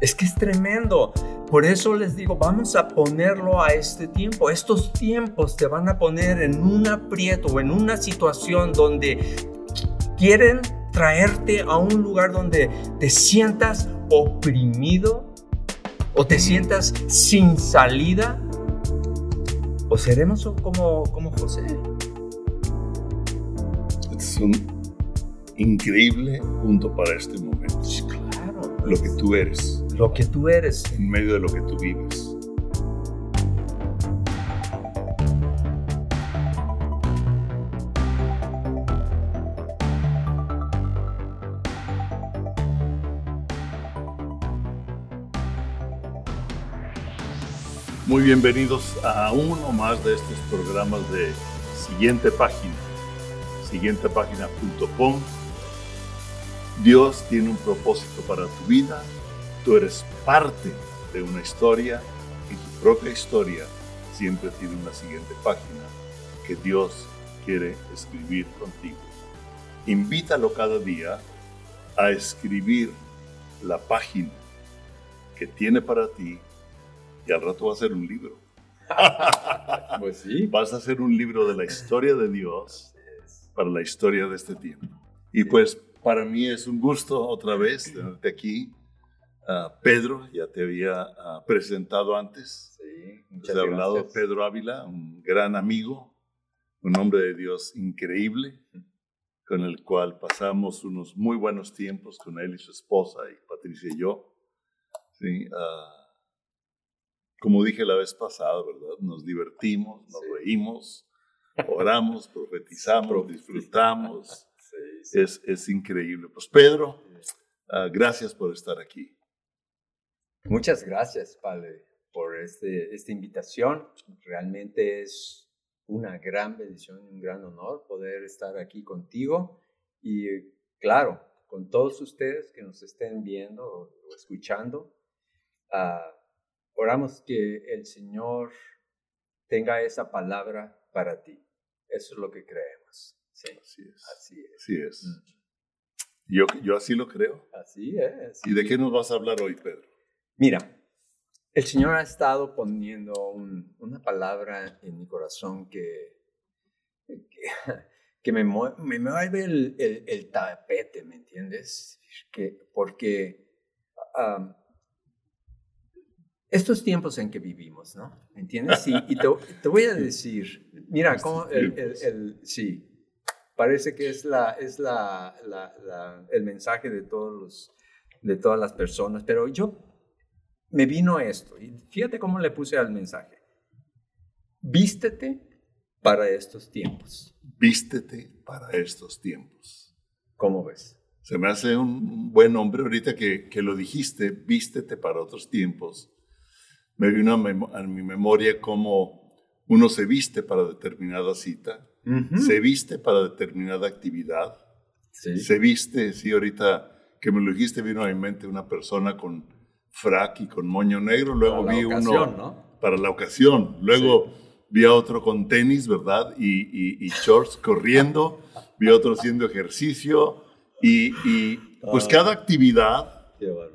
Es que es tremendo. Por eso les digo, vamos a ponerlo a este tiempo. Estos tiempos te van a poner en un aprieto o en una situación donde quieren traerte a un lugar donde te sientas oprimido o te sientas sin salida. O seremos como, como José. Es un increíble punto para este momento. Claro. Lo que tú eres lo que tú eres. En medio de lo que tú vives. Muy bienvenidos a uno más de estos programas de Siguiente Página, siguientepágina.com. Dios tiene un propósito para tu vida Tú eres parte de una historia y tu propia historia siempre tiene una siguiente página que Dios quiere escribir contigo. Invítalo cada día a escribir la página que tiene para ti y al rato va a ser un libro. pues sí. Vas a hacer un libro de la historia de Dios para la historia de este tiempo. Y pues para mí es un gusto otra vez tenerte aquí Pedro, ya te había ah, presentado antes. Sí, muchas gracias. hablado Pedro Ávila, un gran amigo, un hombre de Dios increíble, con el cual pasamos unos muy buenos tiempos con él y su esposa, y Patricia y yo. Sí, ah, como dije la vez pasada, ¿verdad? Nos divertimos, nos reímos, oramos, profetizamos, disfrutamos. Es, es, increíble. Pues Pedro, ah, gracias por estar aquí. Muchas gracias, Padre, por este, esta invitación. Realmente es una gran bendición y un gran honor poder estar aquí contigo y, claro, con todos ustedes que nos estén viendo o, escuchando. Uh, oramos que el Señor tenga esa palabra para ti. Eso es lo que creemos. Sí, así es. Así es. Así es. Mm. Yo, yo así lo creo. Así es. ¿Y de qué nos vas a hablar hoy, Pedro? Mira, el Señor ha estado poniendo una palabra en mi corazón que, que, me, mueve el, tapete, ¿me entiendes? Que, porque estos tiempos en que vivimos, ¿no? ¿Me entiendes? y te, voy a decir, mira, cómo el, sí, parece que es, la, es la, el mensaje de, todos los, de todas las personas, pero yo me vino esto. Y fíjate cómo le puse al mensaje. Vístete para estos tiempos. Vístete para estos tiempos. ¿Cómo ves? Se me hace un buen nombre ahorita que, que lo dijiste, vístete para otros tiempos. Me vino a, mi memoria cómo uno se viste para determinada cita, se viste para determinada actividad, se viste, sí, ahorita que me lo dijiste, vino a mi mente una persona con frac y con moño negro, luego vi uno para la ocasión, luego vi a otro con tenis, ¿verdad? Y, shorts corriendo, vi a otro haciendo ejercicio y, pues ah. cada actividad,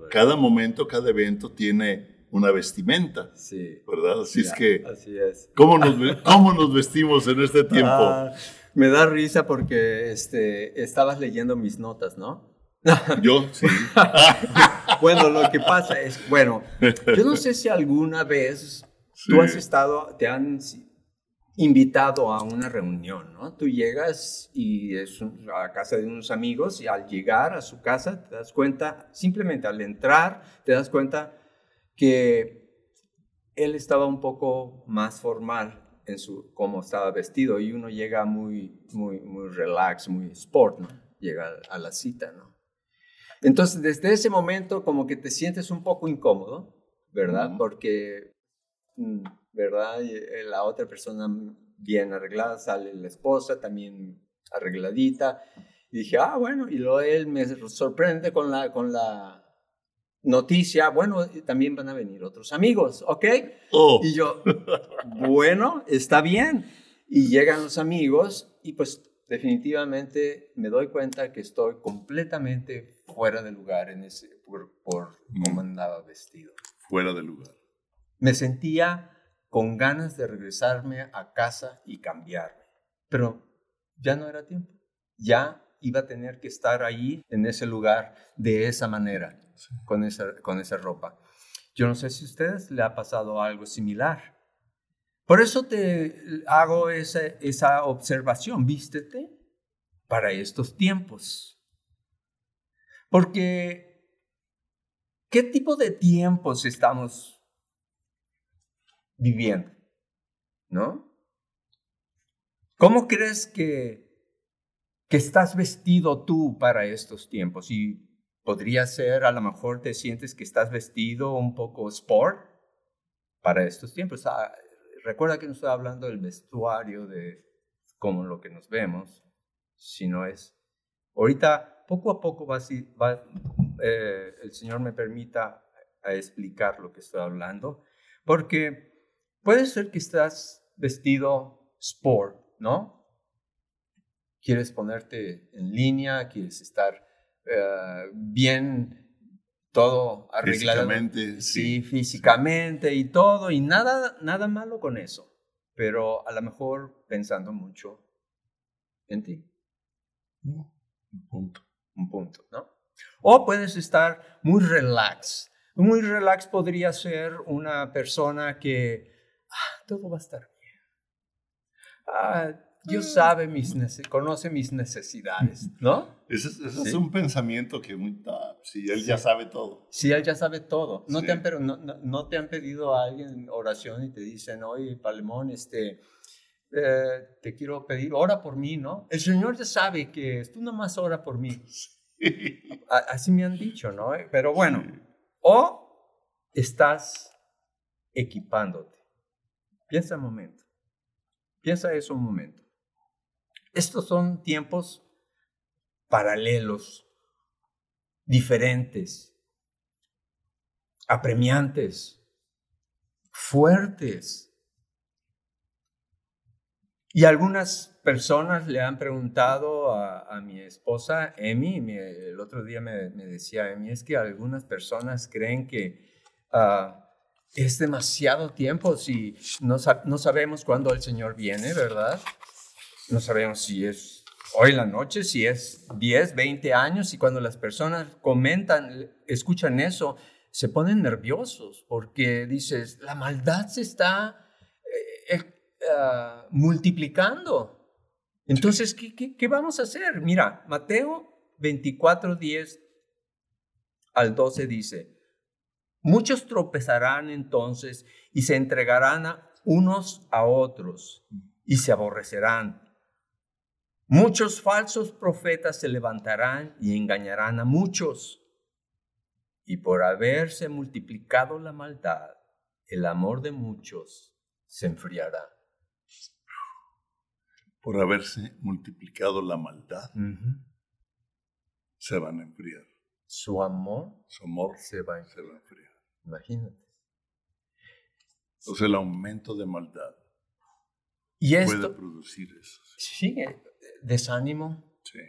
cada momento, cada evento tiene una vestimenta, sí. ¿verdad? Así es que, así es. ¿cómo, nos, ¿cómo nos vestimos en este tiempo? Ah, me da risa porque este, estabas leyendo mis notas, ¿no? Yo, sí. bueno, lo que pasa es, bueno, yo no sé si alguna vez tú has estado, te han invitado a una reunión, ¿no? Tú llegas y es a casa de unos amigos y al llegar a su casa te das cuenta, simplemente al entrar, te das cuenta que él estaba un poco más formal en su cómo estaba vestido y uno llega muy muy muy relax, muy sport, ¿no? Llega a la cita, ¿no? Entonces, desde ese momento como que te sientes un poco incómodo, ¿verdad? Porque, mm, ¿verdad? Eh, la otra persona bien arreglada, sale la esposa también arregladita. Y dije, ah, bueno, y luego él me sorprende con la, con la noticia, bueno, también van a venir otros amigos, ¿ok? Oh. Y yo, bueno, está bien. Y llegan los amigos y pues definitivamente me doy cuenta que estoy completamente fuera de lugar en ese, por, cómo andaba vestido. Fuera de lugar. Me sentía con ganas de regresarme a casa y cambiarme, pero ya no era tiempo. Ya iba a tener que estar ahí en ese lugar de esa manera, con, esa, con esa ropa. Yo no sé si a ustedes le ha pasado algo similar. Por eso te hago esa, esa observación, vístete para estos tiempos. Porque, ¿qué tipo de tiempos estamos viviendo? ¿No? ¿Cómo crees que, que estás vestido tú para estos tiempos? Y podría ser, a lo mejor te sientes que estás vestido un poco sport para estos tiempos. Ah, recuerda que no estoy hablando del vestuario, de como lo que nos vemos, sino es, ahorita poco a poco va, va eh, el Señor me permita a explicar lo que estoy hablando, porque puede ser que estás vestido sport, ¿no? Quieres ponerte en línea, quieres estar eh, bien todo arreglado. Físicamente. Sí, físicamente y todo, y nada, nada malo con eso, pero a lo mejor pensando mucho en ti. Un punto. Un punto, ¿no? O puedes estar muy relax. Muy relax podría ser una persona que ah, todo va a estar bien. Ah, Dios mm. sabe mis conoce mis necesidades, ¿no? Ese, es un pensamiento que muy, si él ya sabe todo. Si él ya sabe todo. ¿No, te han, pero no, no, te han pedido a alguien oración y te dicen, oye, Palemón, este, eh, te quiero pedir, ora por mí, ¿no? El Señor ya sabe que tú nomás ora por mí. Así me han dicho, ¿no? Pero bueno, o estás equipándote. Piensa un momento. Piensa eso un momento. Estos son tiempos paralelos, diferentes, apremiantes, fuertes. Y algunas personas le han preguntado a, mi esposa, Emi, el otro día me, decía Emi, es que algunas personas creen que ah, es demasiado tiempo si no, no sabemos cuándo el Señor viene, ¿verdad? No sabemos si es hoy en la noche, si es 10, 20 años, y cuando las personas comentan, escuchan eso, se ponen nerviosos porque dices, la maldad se está eh, eh, ah, multiplicando. Entonces, ¿qué, ¿qué, vamos a hacer? Mira, Mateo 24, 10 al 12 dice, muchos tropezarán entonces y se entregarán a unos a otros y se aborrecerán Muchos falsos profetas se levantarán y engañarán a muchos. Y por haberse multiplicado la maldad, el amor de muchos se enfriará. Por haberse multiplicado la maldad, se van a enfriar. Su amor, Su amor se, va a enfriar. Imagínate. Entonces el aumento de maldad y puede producir eso. Sí, desánimo. Sí.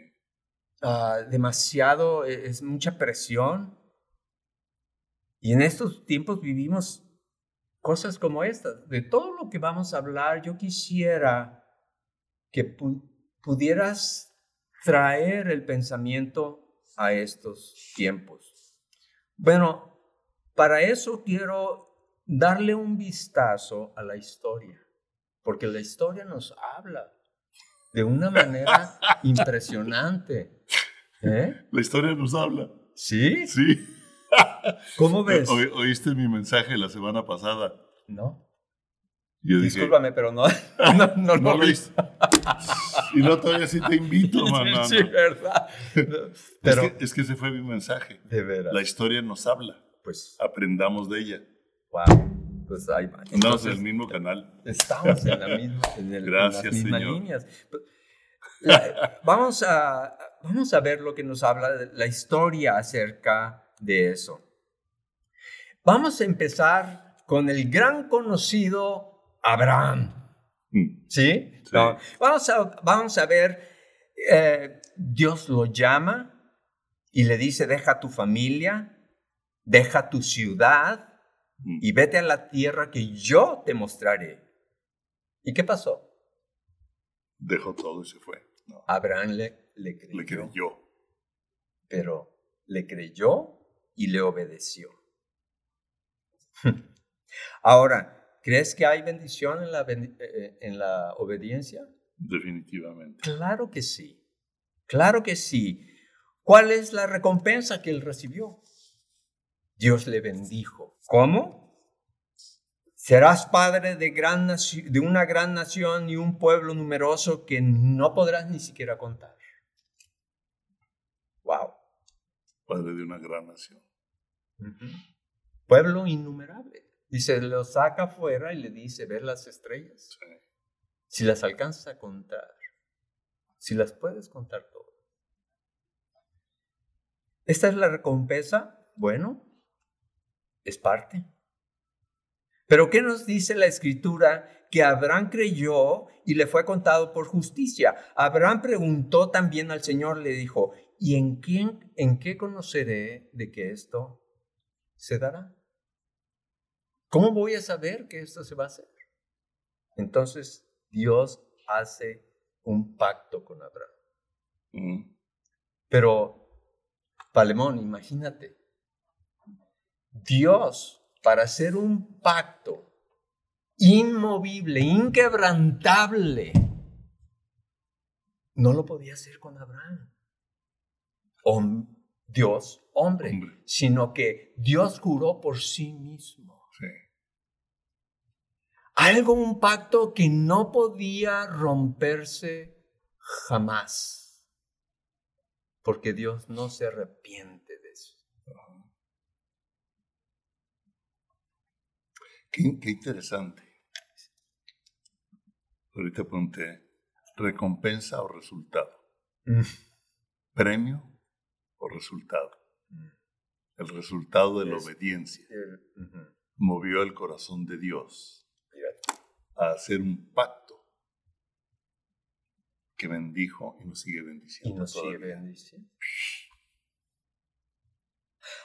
Ah, demasiado, e, es mucha presión. Y en estos tiempos vivimos cosas como estas. De todo lo que vamos a hablar, yo quisiera que pudieras traer el pensamiento a estos tiempos. Bueno, para eso quiero darle un vistazo a la historia, porque la historia nos habla de una manera impresionante. ¿Eh? La historia nos habla. ¿Sí? Sí. ¿Cómo ves? ¿Oíste mi mensaje la semana pasada? No. Discúlpame, pero no, no, no, no, lo hice. Y no, todavía sí te invito, mamá. Sí, verdad. Pero, es, que, es que ese fue mi mensaje. De veras. La historia nos habla. Pues. Aprendamos de ella. Wow. Pues ahí va. Estamos en el mismo canal. Estamos en, la misma, en, el, Gracias, en las mismas señor. líneas. Pues, vamos, a, vamos a ver lo que nos habla la historia acerca de eso. Vamos a empezar con el gran conocido Abraham. Mm. ¿Sí? vamos, a, vamos a ver, eh, Dios lo llama y le dice, deja tu familia, deja tu ciudad. Y vete a la tierra que yo te mostraré. ¿Y qué pasó? Dejó todo y se fue. No, Abraham le, le creyó, le creyó. pero le creyó y le obedeció. Ahora, ¿crees que hay bendición en la, bendi- eh, en la obediencia? Definitivamente. Claro que sí, claro que sí. ¿Cuál es la recompensa que él recibió? Dios le bendijo. ¿Cómo? Serás padre de, gran naci- de una gran nación y un pueblo numeroso que no podrás ni siquiera contar. Wow. Padre de una gran nación. Pueblo innumerable. Dice, lo saca afuera y le dice, ver las estrellas. Sí. Si las alcanzas a contar, si las puedes contar todas. Esta es la recompensa. Bueno, es parte. Pero ¿qué nos dice la escritura? Que Abraham creyó y le fue contado por justicia. Abraham preguntó también al Señor, le dijo, ¿y en quién, en qué conoceré de que esto se dará? ¿Cómo voy a saber que esto se va a hacer? Entonces Dios hace un pacto con Abraham. Mm. Pero, Palemón, imagínate, Dios para hacer un pacto inmovible, inquebrantable, no lo podía hacer con Abraham. Hom- Dios, hombre, Hombre. sino que Dios juró por sí mismo. Sí. Algo, un pacto que no podía romperse jamás. Porque Dios no se arrepiente de eso. Qué, qué interesante. Ahorita pregunté, ¿recompensa o resultado? ¿Premio o resultado? El resultado de la Es- obediencia movió el corazón de Dios a hacer un pacto que bendijo y nos sigue Y bendiciendo. nos sigue bendiciendo.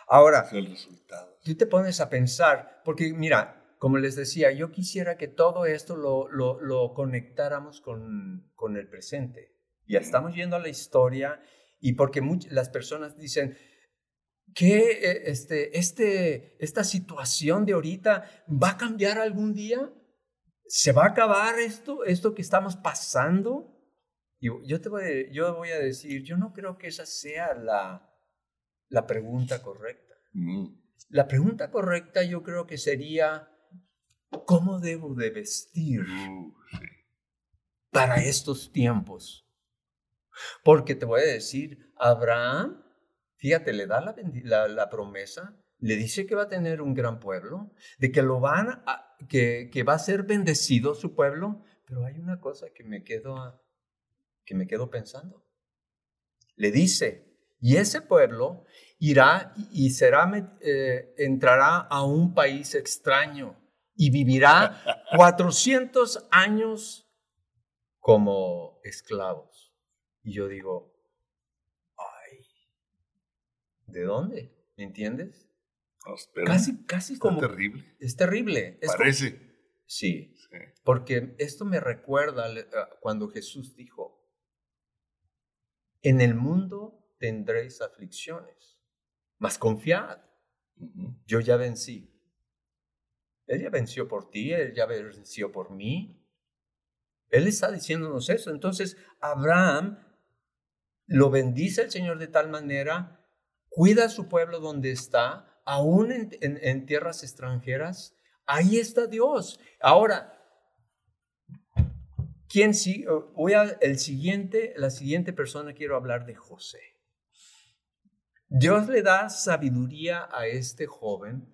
Ahora, el resultado. tú te pones a pensar, porque mira, como les decía, yo quisiera que todo esto lo, lo, lo conectáramos con, con el presente. Ya estamos yendo a la historia y porque much- las personas dicen que este, este, esta situación de ahorita va a cambiar algún día. ¿Se va a acabar esto, esto que estamos pasando? Y yo te voy, a- yo voy a decir, yo no creo que esa sea la, la pregunta correcta. Mm. La pregunta correcta yo creo que sería, ¿cómo debo de vestir para estos tiempos? Porque te voy a decir, Abraham, fíjate, le da la, la- promesa, le dice que va a tener un gran pueblo, de que lo van que, que va a ser bendecido su pueblo, pero hay una cosa que me quedo, que me quedo pensando. Le dice, y ese pueblo irá y será, eh, entrará a un país extraño y vivirá 400 años como esclavos. Y yo digo, ay, ¿de dónde? ¿Me entiendes? Casi, casi como... terrible. Es terrible. Es como- Parece. sí, Sí. porque esto me recuerda cuando Jesús dijo, en el mundo tendréis aflicciones, mas confiad, yo ya vencí. Él ya venció por ti, Él ya venció por mí. Él está diciéndonos eso. Entonces, Abraham lo bendice el Señor de tal manera, cuida a su pueblo donde está, aún en, tierras extranjeras. Ahí está Dios. Ahora, ¿quién sí? Voy a, el siguiente, la siguiente persona quiero hablar de José. Dios le da sabiduría a este joven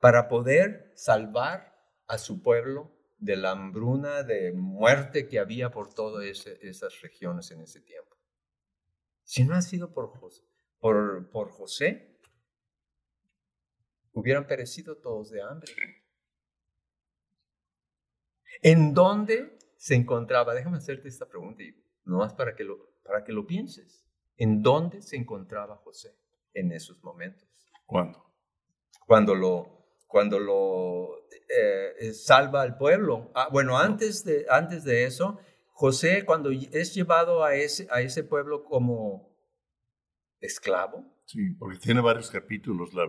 para poder salvar a su pueblo de la hambruna, de muerte que había por todas esas regiones en ese tiempo. Si no ha sido por José, por, por José, hubieran perecido todos de hambre. ¿En dónde se encontraba? Déjame hacerte esta pregunta, y nomás para que, lo, para que lo pienses. ¿En dónde se encontraba José en esos momentos? ¿Cuándo? Cuando lo, cuando lo eh, salva al pueblo. Ah, bueno, antes de, antes de eso, José, cuando es llevado a ese, a ese pueblo como esclavo. Sí, porque tiene varios capítulos. La,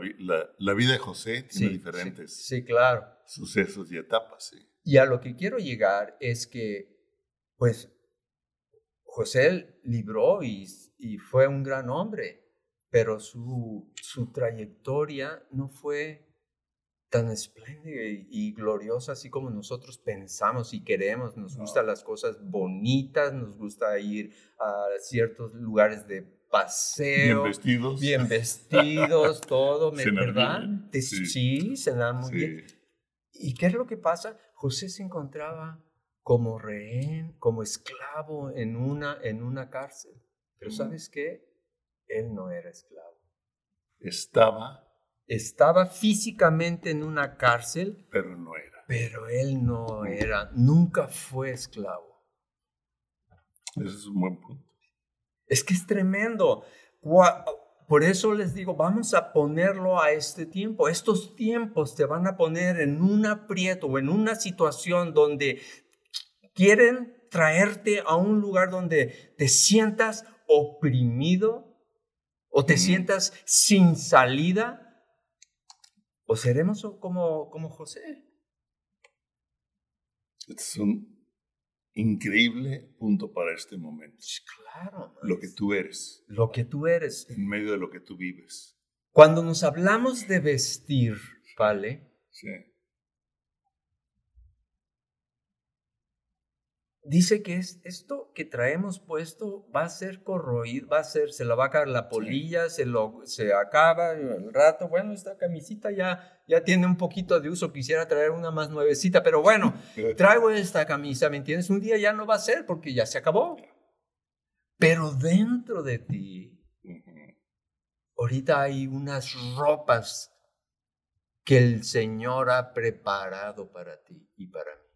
la, vida de José tiene diferentes sí, claro. sucesos y etapas. Sí. Y a lo que quiero llegar es que, pues, José libró y, y fue un gran hombre, pero su, su trayectoria no fue tan espléndida y, gloriosa así como nosotros pensamos y queremos. Nos gustan las cosas bonitas, nos gusta ir a ciertos lugares de paseo. Bien vestidos. Bien vestidos, todo, ¿verdad? Sí. sí, cenar muy bien. ¿Y qué es lo que pasa? José se encontraba como rehén, como esclavo en una, en una cárcel. Pero ¿sabes qué? Él no era esclavo. Estaba. Estaba físicamente en una cárcel. Pero no era. Pero él no era, nunca fue esclavo. Ese es un buen punto. Es que es tremendo. Por eso les digo, vamos a ponerlo a este tiempo. Estos tiempos te van a poner en un aprieto o en una situación donde quieren traerte a un lugar donde te sientas oprimido o te sientas sin salida. O seremos como, como José. Es un increíble punto para este momento. Claro. Lo que tú eres. Lo que tú eres. En medio de lo que tú vives. Cuando nos hablamos de vestir, ¿vale? Sí. Dice que es esto que traemos puesto va a ser corroído, va a ser, se la va a caer la polilla, se, lo, se acaba el rato. Bueno, esta camisita ya, ya tiene un poquito de uso, quisiera traer una más nuevecita, pero bueno, traigo esta camisa, ¿me entiendes? Un día ya no va a ser porque ya se acabó. Pero dentro de ti, ahorita hay unas ropas que el Señor ha preparado para ti y para mí.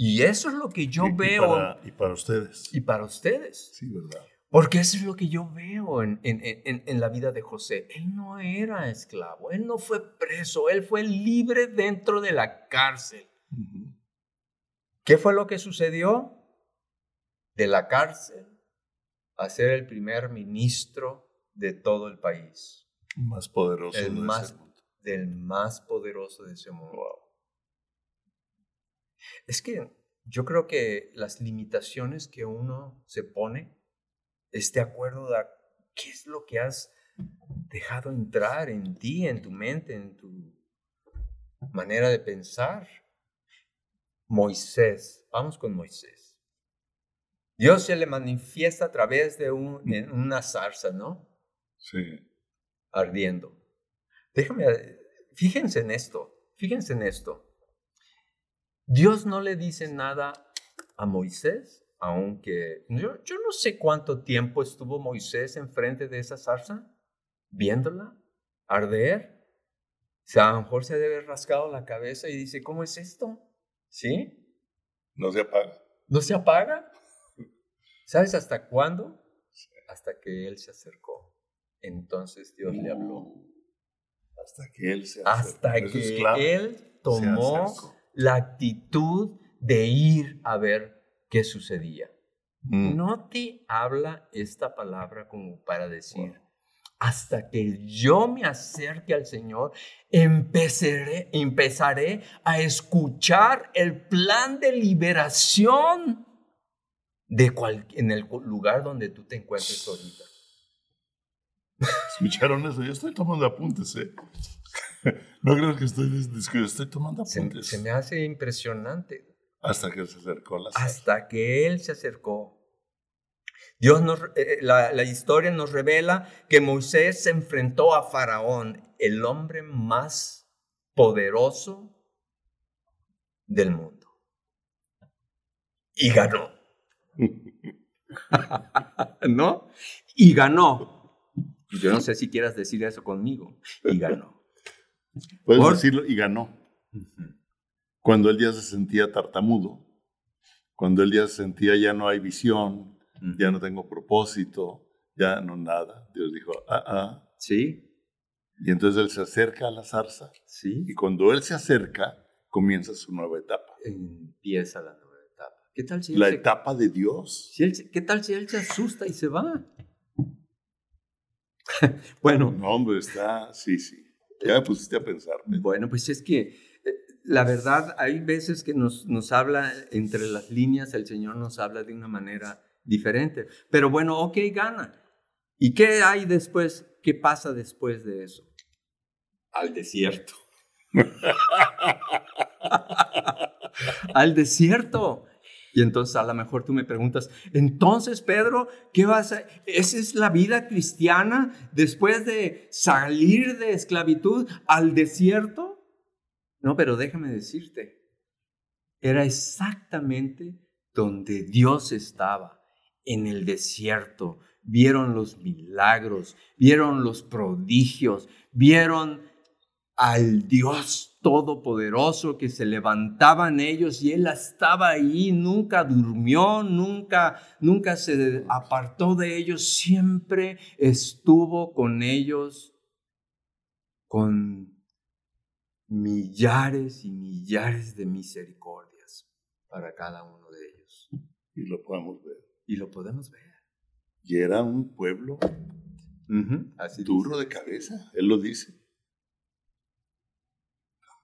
Y eso es lo que yo veo. Y para, ustedes. Y para ustedes. Sí, ¿verdad? Porque eso es lo que yo veo en, en, en, en, la vida de José. Él no era esclavo, él no fue preso, él fue libre dentro de la cárcel. ¿Qué fue lo que sucedió? De la cárcel a ser el primer ministro de todo el país. Más poderoso el más, Del más poderoso de ese mundo. Es que yo creo que las limitaciones que uno se pone es de acuerdo a qué es lo que has dejado entrar en ti, en tu mente, en tu manera de pensar. Moisés, vamos con Moisés. Dios se le manifiesta a través de una zarza, ¿no? Sí. Ardiendo. Déjame, fíjense en esto, fíjense en esto. Dios no le dice nada a Moisés, aunque yo, yo no sé cuánto tiempo estuvo Moisés enfrente de esa zarza, viéndola arder. O sea, a lo mejor se debe haber rascado la cabeza y dice, ¿cómo es esto? ¿Sí? No se apaga. ¿No se apaga? ¿Sabes hasta cuándo? Hasta que él se acercó. Entonces Dios le habló. Hasta que él se acercó. Hasta que él tomó la actitud de ir a ver qué sucedía. Mm. No te habla esta palabra como para decir, hasta que yo me acerque al Señor, empezaré, empezaré a escuchar el plan de liberación de en el lugar donde tú te encuentres ahorita. ¿Escucharon eso? Yo estoy tomando apuntes, ¿eh? no creo que estoy, estoy tomando apuntes. Se, me hace impresionante. Hasta que se acercó la Hasta que él se acercó. Dios nos, eh, eh, la, la historia nos revela que Moisés se enfrentó a Faraón, el hombre más poderoso del mundo. Y ganó. ¿No? Y ganó. Yo no sé si quieras decir eso conmigo. Y ganó. Puedes decirlo, y ganó. Cuando él ya se sentía tartamudo, cuando él ya se sentía ya no hay visión, ya no tengo propósito, ya no nada. Dios dijo, ah, ah. Sí. Y entonces él se acerca a la zarza. Sí. Y cuando él se acerca, comienza su nueva etapa. Empieza la nueva etapa. ¿Qué tal si la etapa de Dios. ¿Qué tal si él se asusta y se va? bueno. No, hombre, está, sí, sí. Ya me pusiste a pensar. Bueno, pues es que eh, la verdad, hay veces que nos, nos habla entre las líneas, el Señor nos habla de una manera diferente. Pero bueno, ok, gana. ¿Y qué hay después? ¿Qué pasa después de eso? Al desierto. Al desierto. Y entonces a lo mejor tú me preguntas, entonces Pedro, ¿qué vas a... ¿Esa es la vida cristiana después de salir de esclavitud al desierto? No, pero déjame decirte, era exactamente donde Dios estaba, en el desierto. Vieron los milagros, vieron los prodigios, vieron al Dios todopoderoso que se levantaban ellos y él estaba ahí, nunca durmió, nunca nunca se apartó de ellos, siempre estuvo con ellos con millares y millares de misericordias para cada uno de ellos. Y lo podemos ver. Y lo podemos ver. Y era un pueblo duro de cabeza, él lo dice.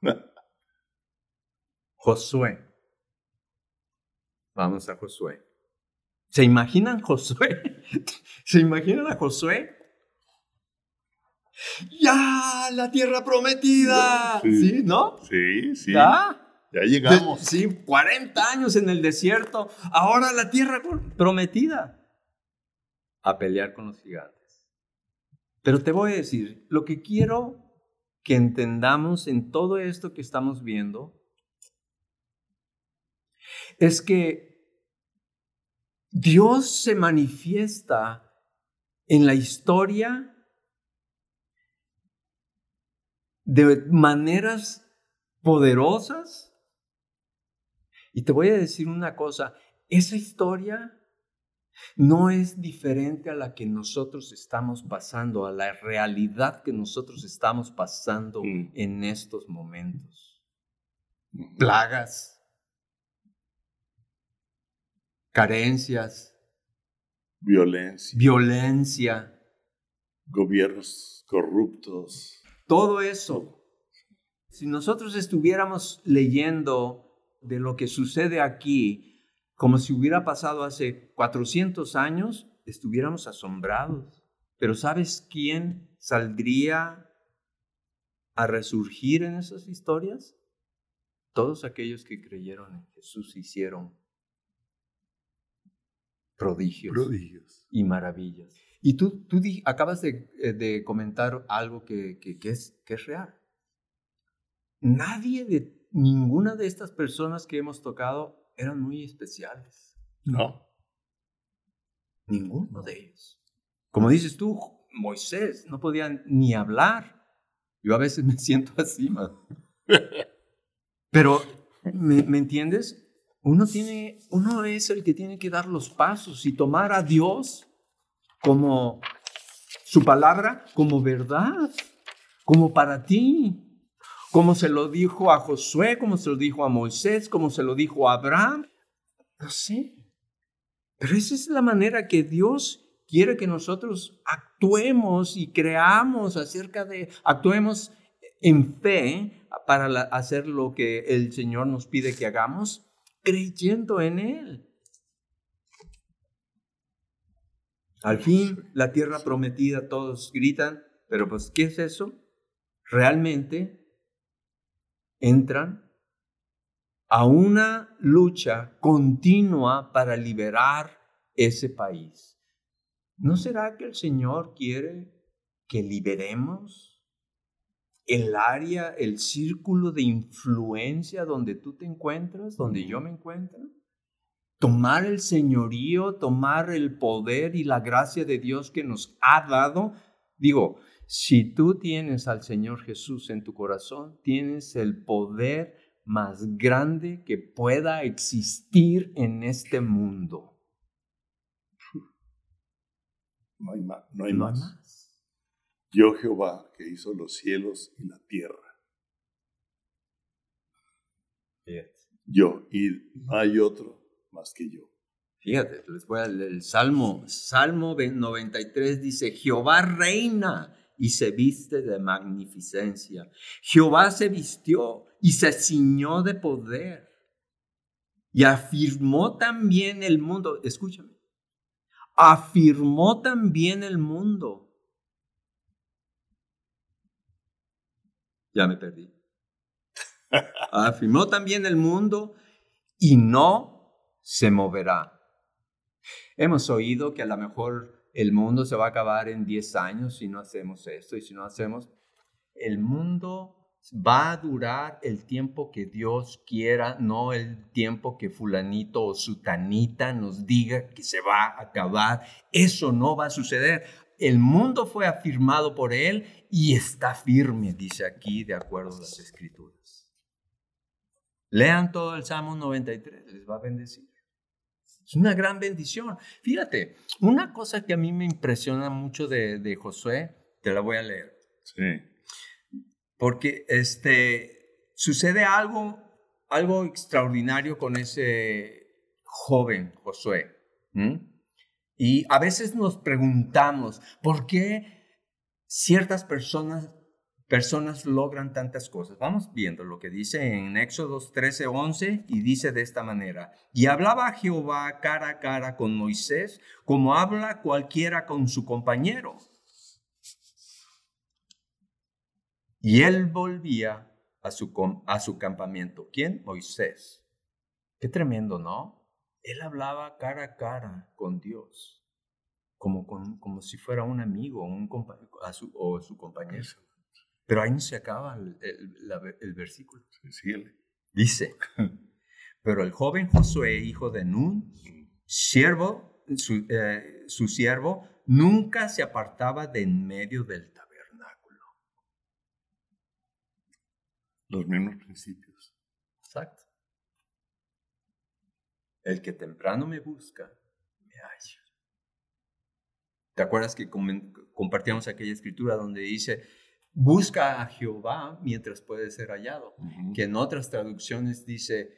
Josué. Vamos a Josué. ¿Se imaginan Josué? ¿Se imaginan a Josué? Ya, la tierra prometida. Sí, ¿no? Sí, sí. ¿Ya? Ya llegamos. sí, 40 años en el desierto. Ahora la tierra prometida. A pelear con los gigantes. Pero te voy a decir, lo que quiero que entendamos en todo esto que estamos viendo es que Dios se manifiesta en la historia de maneras poderosas. Y te voy a decir una cosa, esa historia no es diferente a la que nosotros estamos pasando, a la realidad que nosotros estamos pasando mm. en estos momentos. Plagas, carencias, violencia, violencia, gobiernos corruptos. Todo eso. Si nosotros estuviéramos leyendo de lo que sucede aquí, como si hubiera pasado hace 400 años, estuviéramos asombrados. Pero ¿sabes quién saldría a resurgir en esas historias? Todos aquellos que creyeron en Jesús hicieron prodigios, y maravillas. Y tú, tú acabas de, eh, de, comentar algo que, que, que, es, que es real. Nadie de ninguna de estas personas que hemos tocado eran muy especiales. No. Ninguno de ellos. Como dices tú, Moisés no podía ni hablar. Yo a veces me siento así, man. Pero, ¿me, ¿me, entiendes? Uno, tiene, uno es el que tiene que dar los pasos y tomar a Dios como su palabra, como verdad, como para ti como se lo dijo a Josué, como se lo dijo a Moisés, como se lo dijo a Abraham. No sé. Pero esa es la manera que Dios quiere que nosotros actuemos y creamos acerca de, actuemos en fe para hacer lo que el Señor nos pide que hagamos, creyendo en Él. Al fin, la tierra prometida, todos gritan, pero pues, ¿qué es eso? Realmente entran a una lucha continua para liberar ese país. ¿No será que el Señor quiere que liberemos el área, el círculo de influencia donde tú te encuentras, donde yo me encuentro? Tomar el señorío, tomar el poder y la gracia de Dios que nos ha dado. Digo, si tú tienes al Señor Jesús en tu corazón, tienes el poder más grande que pueda existir en este mundo. No hay más. No hay más. Yo Jehová que hizo los cielos y la tierra. Yo, y no hay otro más que yo. Fíjate, les voy a leer el Salmo. Salmo 93 dice, Jehová reina y se viste de magnificencia. Jehová se vistió y se ciñó de poder. Y afirmó también el mundo, escúchame, afirmó también el mundo. Ya me perdí. Afirmó también el mundo y no se moverá. Hemos oído que a lo mejor el mundo se va a acabar en 10 años si no hacemos esto y si no hacemos. El mundo va a durar el tiempo que Dios quiera, no el tiempo que fulanito o sutanita nos diga que se va a acabar. Eso no va a suceder. El mundo fue afirmado por Él y está firme, dice aquí, de acuerdo a las escrituras. Lean todo el Salmo 93, les va a bendecir. Es una gran bendición. Fíjate, una cosa que a mí me impresiona mucho de, de Josué, te la voy a leer. Sí. Porque este, sucede algo, algo extraordinario con ese joven Josué. Y a veces nos preguntamos, ¿por qué ciertas personas personas logran tantas cosas. Vamos viendo lo que dice en Éxodo 13, 11 y dice de esta manera, y hablaba Jehová cara a cara con Moisés como habla cualquiera con su compañero. Y él volvía a su, a su campamento. ¿Quién? Moisés. Qué tremendo, ¿no? Él hablaba cara a cara con Dios, como, como si fuera un amigo un o su compañero. Pero ahí no se acaba el, versículo. Dice, pero el joven Josué, hijo de Nun, siervo, su, eh, su siervo, nunca se apartaba de en medio del tabernáculo. Los mismos principios. Exacto. El que temprano me busca, me halla. ¿Te acuerdas que compartíamos aquella escritura donde dice, busca a Jehová mientras puede ser hallado, que en otras traducciones dice,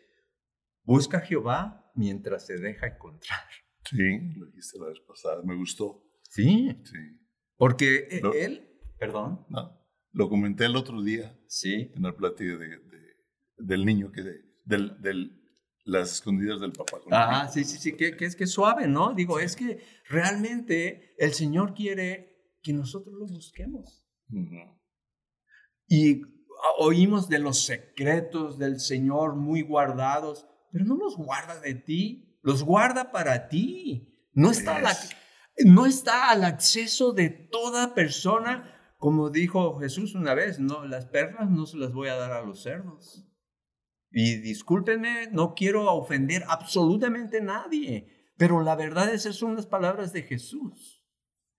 busca a Jehová mientras se deja encontrar. Sí, lo dijiste la vez pasada, me gustó. Sí, sí. porque e, él, perdón. No, lo comenté el otro día. Sí. En el platillo de, del niño que de, del, las escondidas del papá. Ah, sí, sí, sí, que, que, es que suave, ¿no? Digo, es que realmente el Señor quiere que nosotros lo busquemos. Y oímos de los secretos del Señor muy guardados, pero no los guarda de ti, los guarda para ti. No está, no está al acceso de toda persona, como dijo Jesús una vez, no, las perlas no se las voy a dar a los cerdos. Y discúlpenme, no quiero ofender absolutamente a nadie, pero la verdad esas son las palabras de Jesús.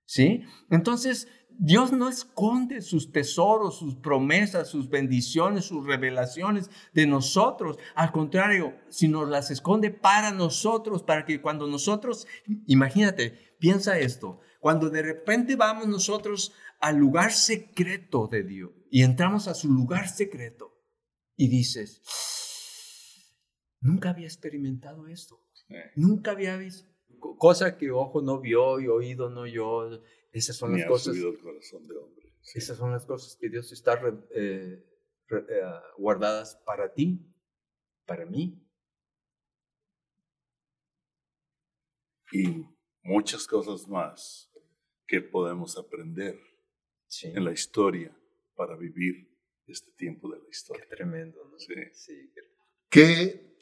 ¿Sí? Entonces, Dios no esconde sus tesoros, sus promesas, sus bendiciones, sus revelaciones de nosotros. Al contrario, sino las esconde para nosotros, para que cuando nosotros, imagínate, piensa esto, cuando de repente vamos nosotros al lugar secreto de Dios y entramos a su lugar secreto y dices, nunca había experimentado esto, nunca había visto, cosa que ojo no vio y oído no oyó esas son las cosas. corazón de hombre. Esas son las cosas que Dios está eh, eh, guardadas para ti, para mí. Y muchas cosas más que podemos aprender en la historia para vivir este tiempo de la historia. Qué tremendo, ¿no? Sí. sí. ¿Qué,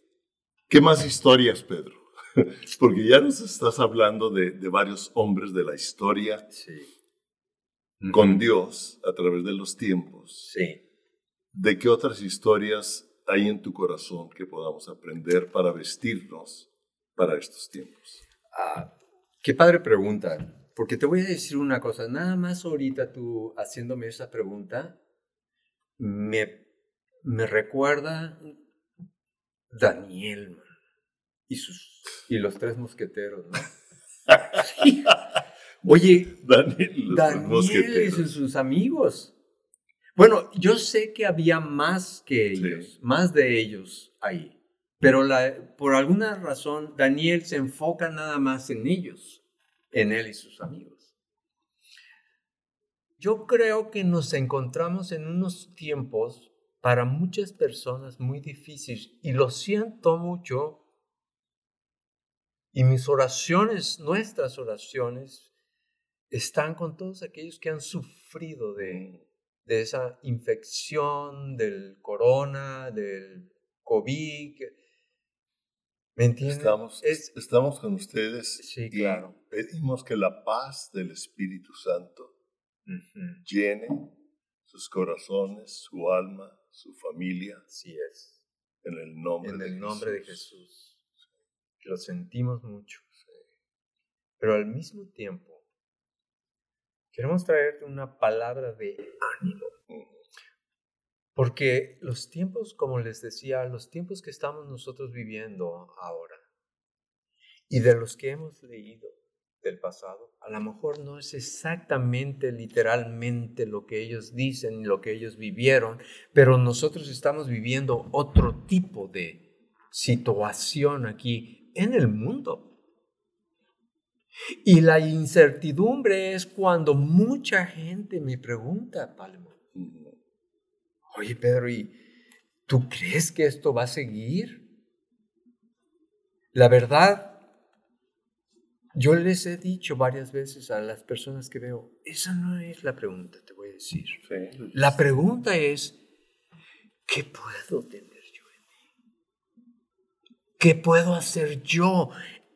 ¿Qué más historias, Pedro? Porque ya nos estás hablando de, varios hombres de la historia con Dios a través de los tiempos. Sí. ¿De qué otras historias hay en tu corazón que podamos aprender para vestirnos para estos tiempos? Ah, qué padre pregunta. Porque te voy a decir una cosa, nada más ahorita tú haciéndome esa pregunta, me, me recuerda Daniel, y, sus, y los tres mosqueteros, ¿no? Oye, Daniel, Daniel y sus, amigos. Bueno, yo sé que había más que ellos, más de ellos ahí, pero la, por alguna razón Daniel se enfoca nada más en ellos, en él y sus amigos. Yo creo que nos encontramos en unos tiempos para muchas personas muy difíciles y lo siento mucho. Y mis oraciones, nuestras oraciones, están con todos aquellos que han sufrido de, esa infección, del corona, del COVID. ¿Me entienden? Estamos, estamos con ustedes sí, claro. pedimos que la paz del Espíritu Santo llene sus corazones, su alma, su familia. Así es. En el nombre, en el nombre de Jesús. Lo sentimos mucho. Pero al mismo tiempo, queremos traerte una palabra de ánimo. Porque los tiempos, como les decía, los tiempos que estamos nosotros viviendo ahora y de los que hemos leído del pasado, a lo mejor no es exactamente literalmente lo que ellos dicen, lo que ellos vivieron, pero nosotros estamos viviendo otro tipo de situación aquí en el mundo. Y la incertidumbre es cuando mucha gente me pregunta, Palmo, oye Pedro, ¿y tú crees que esto va a seguir? La verdad, yo les he dicho varias veces a las personas que veo, esa no es la pregunta, te voy a decir. La pregunta es, ¿qué puedo tener? ¿Qué puedo hacer yo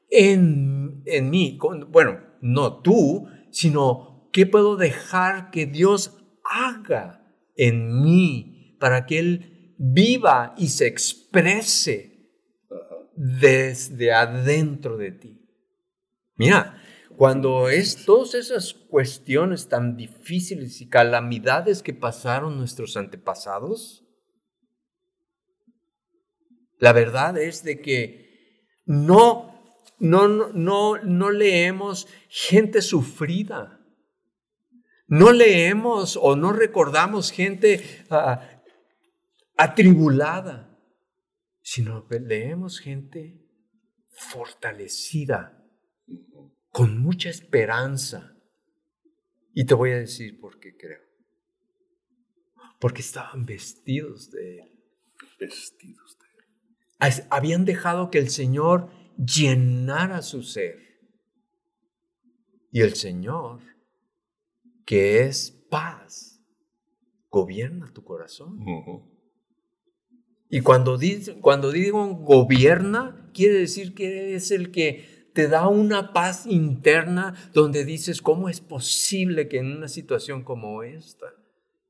en, en mí. Bueno, no tú, sino qué puedo dejar que Dios haga en mí para que Él viva y se exprese desde adentro de ti. Mira, cuando es todas esas cuestiones tan difíciles y calamidades que pasaron nuestros antepasados, la verdad es de que no no, no, no leemos gente sufrida. No leemos o no recordamos gente ah, atribulada, sino leemos gente fortalecida, con mucha esperanza. Y te voy a decir por qué creo. Porque estaban vestidos de Él. Vestidos. Habían dejado que el Señor llenara su ser. Y el Señor, que es paz, gobierna tu corazón. Y cuando, cuando digo gobierna, quiere decir que es el que te da una paz interna donde dices, ¿cómo es posible que en una situación como esta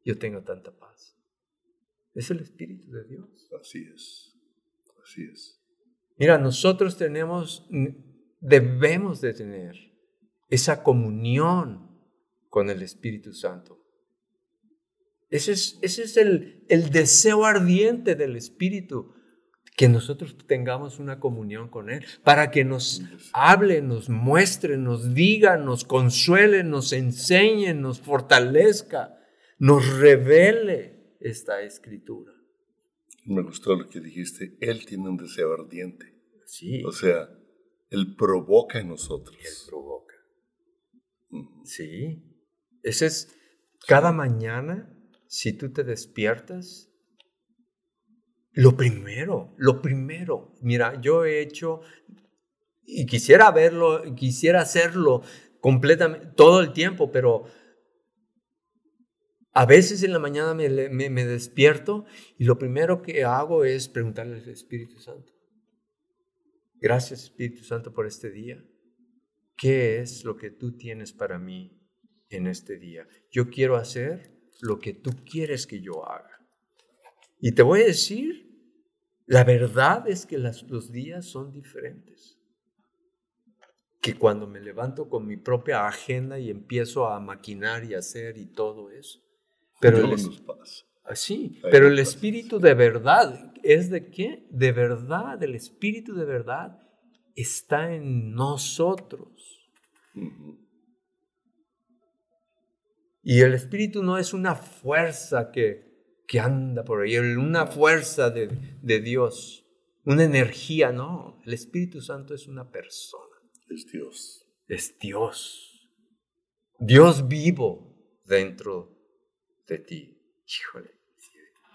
yo tenga tanta paz? Es el Espíritu de Dios. Así es, así es. Mira, nosotros tenemos, debemos de tener esa comunión con el Espíritu Santo. Ese es, ese es el, el deseo ardiente del Espíritu, que nosotros tengamos una comunión con Él, para que nos hable, nos muestre, nos diga, nos consuele, nos enseñe, nos fortalezca, nos revele esta escritura. Me gustó lo que dijiste. Él tiene un deseo ardiente. Sí. O sea, Él provoca en nosotros. Él provoca. Sí. Ese es, cada mañana, si tú te despiertas, lo primero, lo primero, mira, yo he hecho, y quisiera verlo, quisiera hacerlo completamente, todo el tiempo, pero a veces en la mañana me, despierto y lo primero que hago es preguntarle al Espíritu Santo. Gracias Espíritu Santo por este día. ¿Qué es lo que tú tienes para mí en este día? Yo quiero hacer lo que tú quieres que yo haga. Y te voy a decir, la verdad es que los días son diferentes. Que cuando me levanto con mi propia agenda y empiezo a maquinar y hacer y todo eso. Pero el, así, pero el espíritu de verdad es de qué? De verdad, el espíritu de verdad está en nosotros. Y el Espíritu no es una fuerza que, que anda por ahí, una fuerza de, de Dios, una energía, no. El Espíritu Santo es una persona. Es Dios. Es Dios. Dios vivo dentro de ti. Híjole,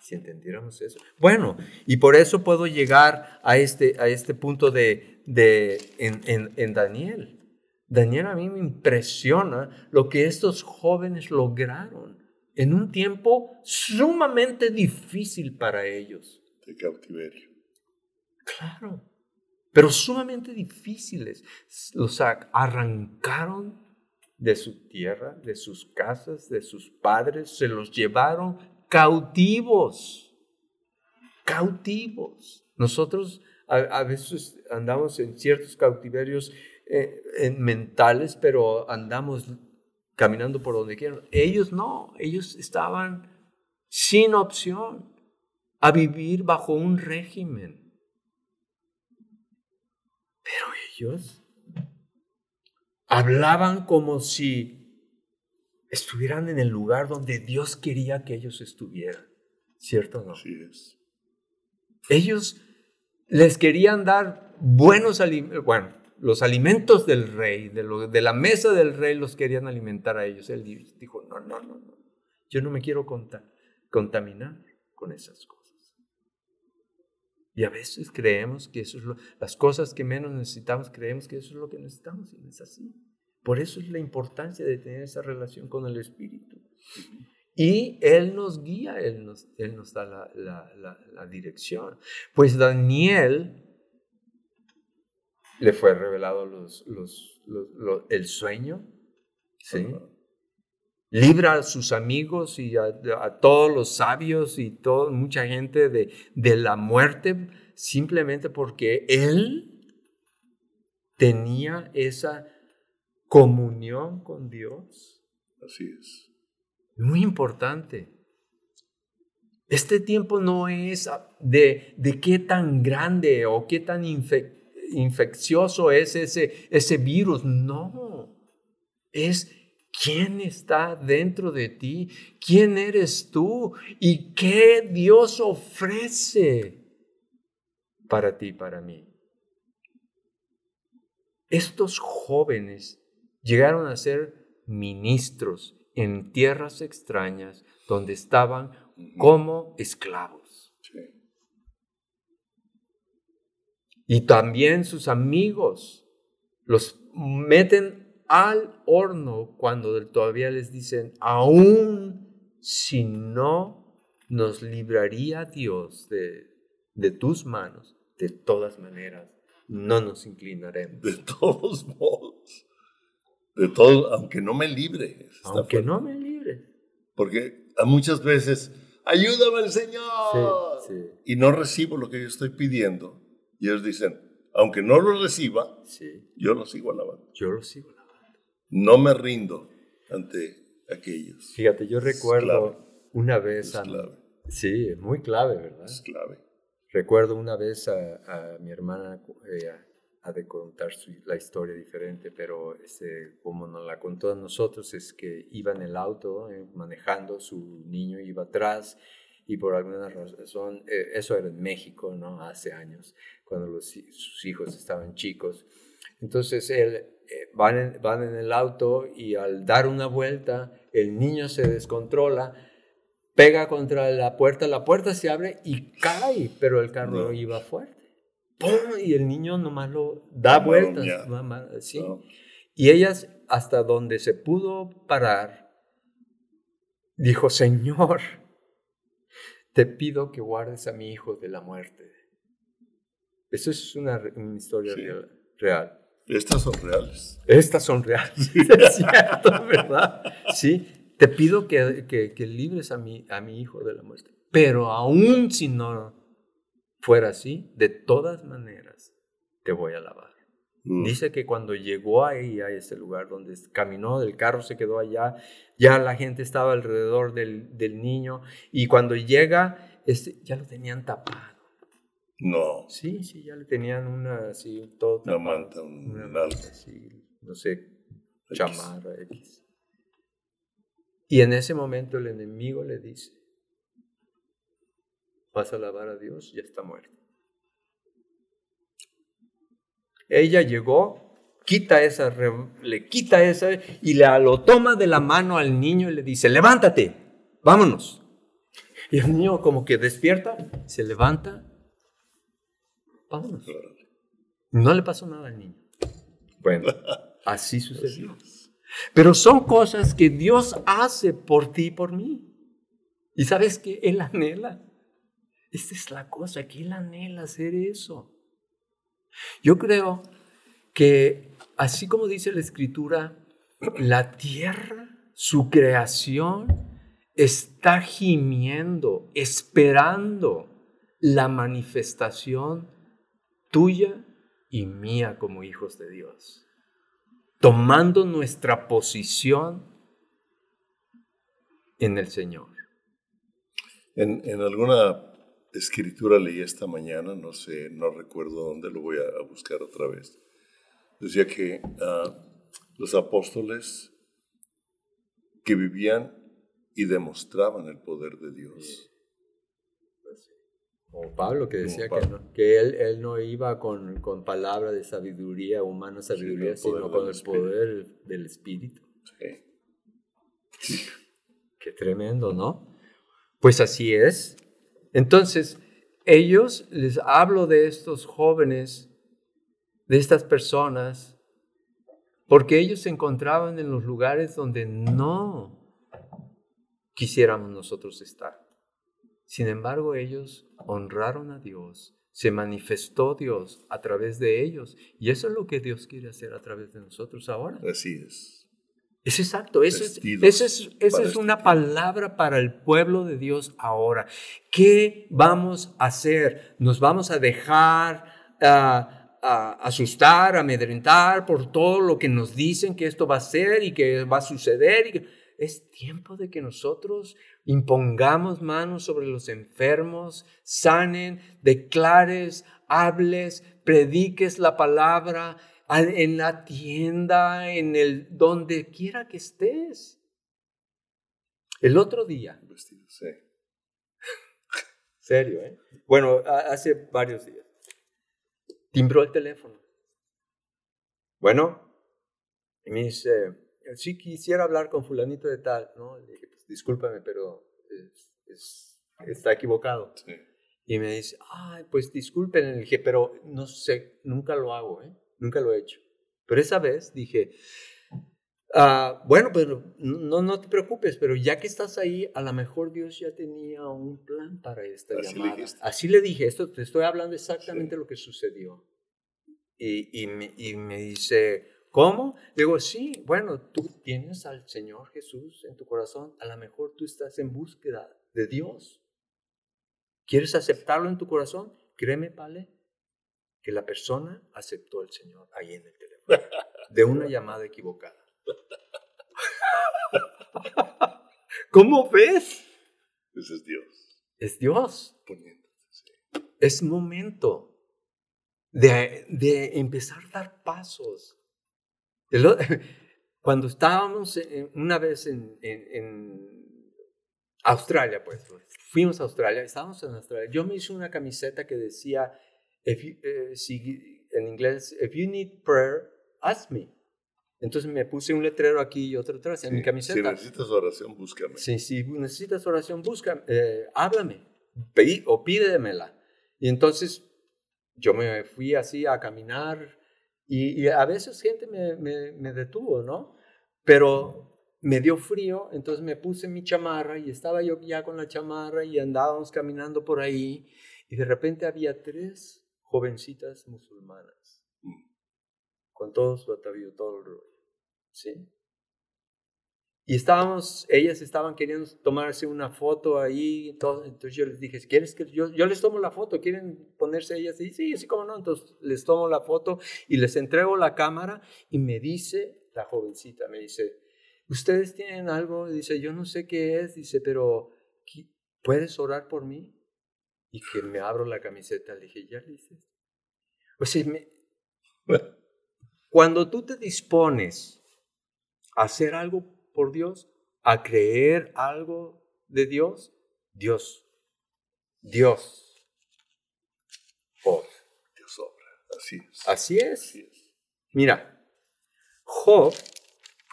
si, entendiéramos eso. Bueno, y por eso puedo llegar a este, a este punto de, de en, en, en Daniel. Daniel a mí me impresiona lo que estos jóvenes lograron en un tiempo sumamente difícil para ellos. De cautiverio. Claro, pero sumamente difíciles. Los arrancaron de su tierra, de sus casas, de sus padres, se los llevaron cautivos, cautivos. Nosotros a, veces andamos en ciertos cautiverios eh, mentales, pero andamos caminando por donde quieran. Ellos no, ellos estaban sin opción a vivir bajo un régimen. Pero ellos hablaban como si estuvieran en el lugar donde Dios quería que ellos estuvieran. ¿Cierto o no? Así es. Ellos les querían dar buenos alimentos, bueno, los alimentos del rey, de, de, la mesa del rey los querían alimentar a ellos. Él dijo, no, no, no, no, yo no me quiero contaminar con esas cosas. Y a veces creemos que eso es lo, las cosas que menos necesitamos, creemos que eso es lo que necesitamos y no es así. Por eso es la importancia de tener esa relación con el Espíritu. Y Él nos guía, Él nos, él nos da la, la, dirección. Pues Daniel le fue revelado los, los, el sueño, ¿sí? Libra a sus amigos y a, a, todos los sabios y todo, mucha gente de, de la muerte simplemente porque él tenía esa comunión con Dios. Así es. Muy importante. Este tiempo no es de, de qué tan grande o qué tan infeccioso es ese, ese virus. No. Es quién está dentro de ti, quién eres tú y qué Dios ofrece para ti, para mí. Estos jóvenes llegaron a ser ministros en tierras extrañas donde estaban como esclavos. Y también sus amigos los meten al horno cuando todavía les dicen, aún si no nos libraría Dios de, de tus manos, de todas maneras, no nos inclinaremos. De todos modos. De todo, aunque no me libre. Aunque no me libre. Porque a muchas veces, ayúdame el Señor. Y no recibo lo que yo estoy pidiendo. Y ellos dicen, aunque no lo reciba, yo lo sigo alabando. Yo lo sigo alabando. No me rindo ante aquellos. Fíjate, yo recuerdo una vez... Es clave. Sí, muy clave, ¿verdad? Es clave. Recuerdo una vez a, mi hermana, eh, ha de contar la historia diferente, pero este, como nos la contó a nosotros, es que iba en el auto eh, manejando, su niño iba atrás y por alguna razón, eh, eso era en México, ¿no? Hace años, cuando los, sus hijos estaban chicos. Entonces él, van, en, van en el auto y al dar una vuelta, el niño se descontrola, pega contra la puerta, la puerta se abre y cae, pero el carro iba fuerte. Y el niño nomás lo da vueltas. ¿sí? Y ellas, hasta donde se pudo parar, dijo, Señor, te pido que guardes a mi hijo de la muerte. Eso es una, historia real, Estas son reales. Estas son reales, es cierto, ¿verdad? Sí, te pido que, que, libres a mi, a mi hijo de la muerte. Pero aún si no fuera así, de todas maneras te voy a lavar. Mm. Dice que cuando llegó ahí a ese lugar donde caminó, el carro se quedó allá, ya la gente estaba alrededor del, del niño y cuando llega, este, ya lo tenían tapado. No. Sí, sí, ya le tenían una así, todo Una manta, un una manta, así, no sé, chamarra X. Y en ese momento el enemigo le dice, vas a alabar a Dios, ya está muerto. Ella llegó, quita esa, le quita esa y le lo toma de la mano al niño y le dice, levántate, vámonos. Y el niño como que despierta, se levanta, vámonos. No le pasó nada al niño. Bueno, así sucedió. Pero son cosas que Dios hace por ti y por mí. Y sabes que Él anhela. Esta es la cosa, que Él anhela hacer eso. Yo creo que, así como dice la Escritura, la tierra, su creación, está gimiendo, esperando la manifestación tuya y mía como hijos de Dios tomando nuestra posición en el Señor. En, alguna escritura leí esta mañana, no sé, no recuerdo dónde, lo voy a, buscar otra vez. Decía que ah, los apóstoles que vivían y demostraban el poder de Dios o Pablo que decía que, que él, él, no iba con, con palabra de sabiduría, humana sabiduría, sino con el poder del Espíritu. Sí. Qué tremendo, ¿no? Pues así es. Entonces, ellos, les hablo de estos jóvenes, de estas personas, porque ellos se encontraban en los lugares donde no quisiéramos nosotros estar. Sin embargo, ellos honraron a Dios, se manifestó Dios a través de ellos. Y eso es lo que Dios quiere hacer a través de nosotros ahora. Así es. Es exacto, eso es, esa es, es una palabra para el pueblo de Dios ahora. ¿Qué vamos a hacer? ¿Nos vamos a dejar ah, a asustar, amedrentar por todo lo que nos dicen que esto va a ser y que va a suceder? Y es tiempo de que nosotros impongamos manos sobre los enfermos, sanen, declares, hables, prediques la palabra en la tienda, en el donde quiera que estés. El otro día. Sí. Serio, ¿eh? Bueno, hace varios días. Timbró el teléfono. Bueno, y me dice, sí quisiera hablar con fulanito de tal, ¿no? Le dije, pues discúlpame, pero está equivocado. Y me dice, ay, pues disculpen, le dije, pero no sé, nunca lo hago, ¿eh? Nunca lo he hecho. Pero esa vez dije, ah, bueno, pues no, no te preocupes, pero ya que estás ahí, a lo mejor Dios ya tenía un plan para esta llamada. Así le dije, esto te estoy hablando exactamente lo que sucedió. Y, y, me, y me dice, ¿Cómo? Digo, sí, bueno, tú tienes al Señor Jesús en tu corazón, a lo mejor tú estás en búsqueda de Dios. ¿Quieres aceptarlo en tu corazón? Créeme, Pale, que la persona aceptó al Señor ahí en el teléfono, de una llamada equivocada. ¿Cómo ves? Ese es Dios. Es Dios. Es momento de, de empezar a dar pasos cuando estábamos una vez en, Australia, pues, fuimos a Australia, estábamos en Australia, yo me hice una camiseta que decía, eh, en inglés, if you need prayer, ask me. Entonces me puse un letrero aquí y otro atrás en mi camiseta. Si necesitas oración, búscame. Sí, si necesitas oración, búscame, eh, háblame o pídemela. Y entonces yo me fui así a caminar y, a veces gente me, me, detuvo, ¿no? Pero me dio frío, entonces me puse mi chamarra y estaba yo ya con la chamarra y andábamos caminando por ahí y de repente había tres jovencitas musulmanas con todo su atavío, todo el rollo, ¿sí? Y estábamos, ellas estaban queriendo tomarse una foto ahí, entonces yo les dije, ¿quieres que yo, yo les tomo la foto? ¿Quieren ponerse ellas? Y sí, sí, cómo no. Entonces les tomo la foto y les entrego la cámara y me dice la jovencita, me dice, ¿ustedes tienen algo? Dice, yo no sé qué es, dice, pero ¿puedes orar por mí? Y que me abro la camiseta, le dije, ¿ya le dices? O sea, me, cuando tú te dispones a hacer algo por Dios, a creer algo de Dios, Dios, Dios obra. Dios obra. Así es. Así es. Así es. Mira, Job,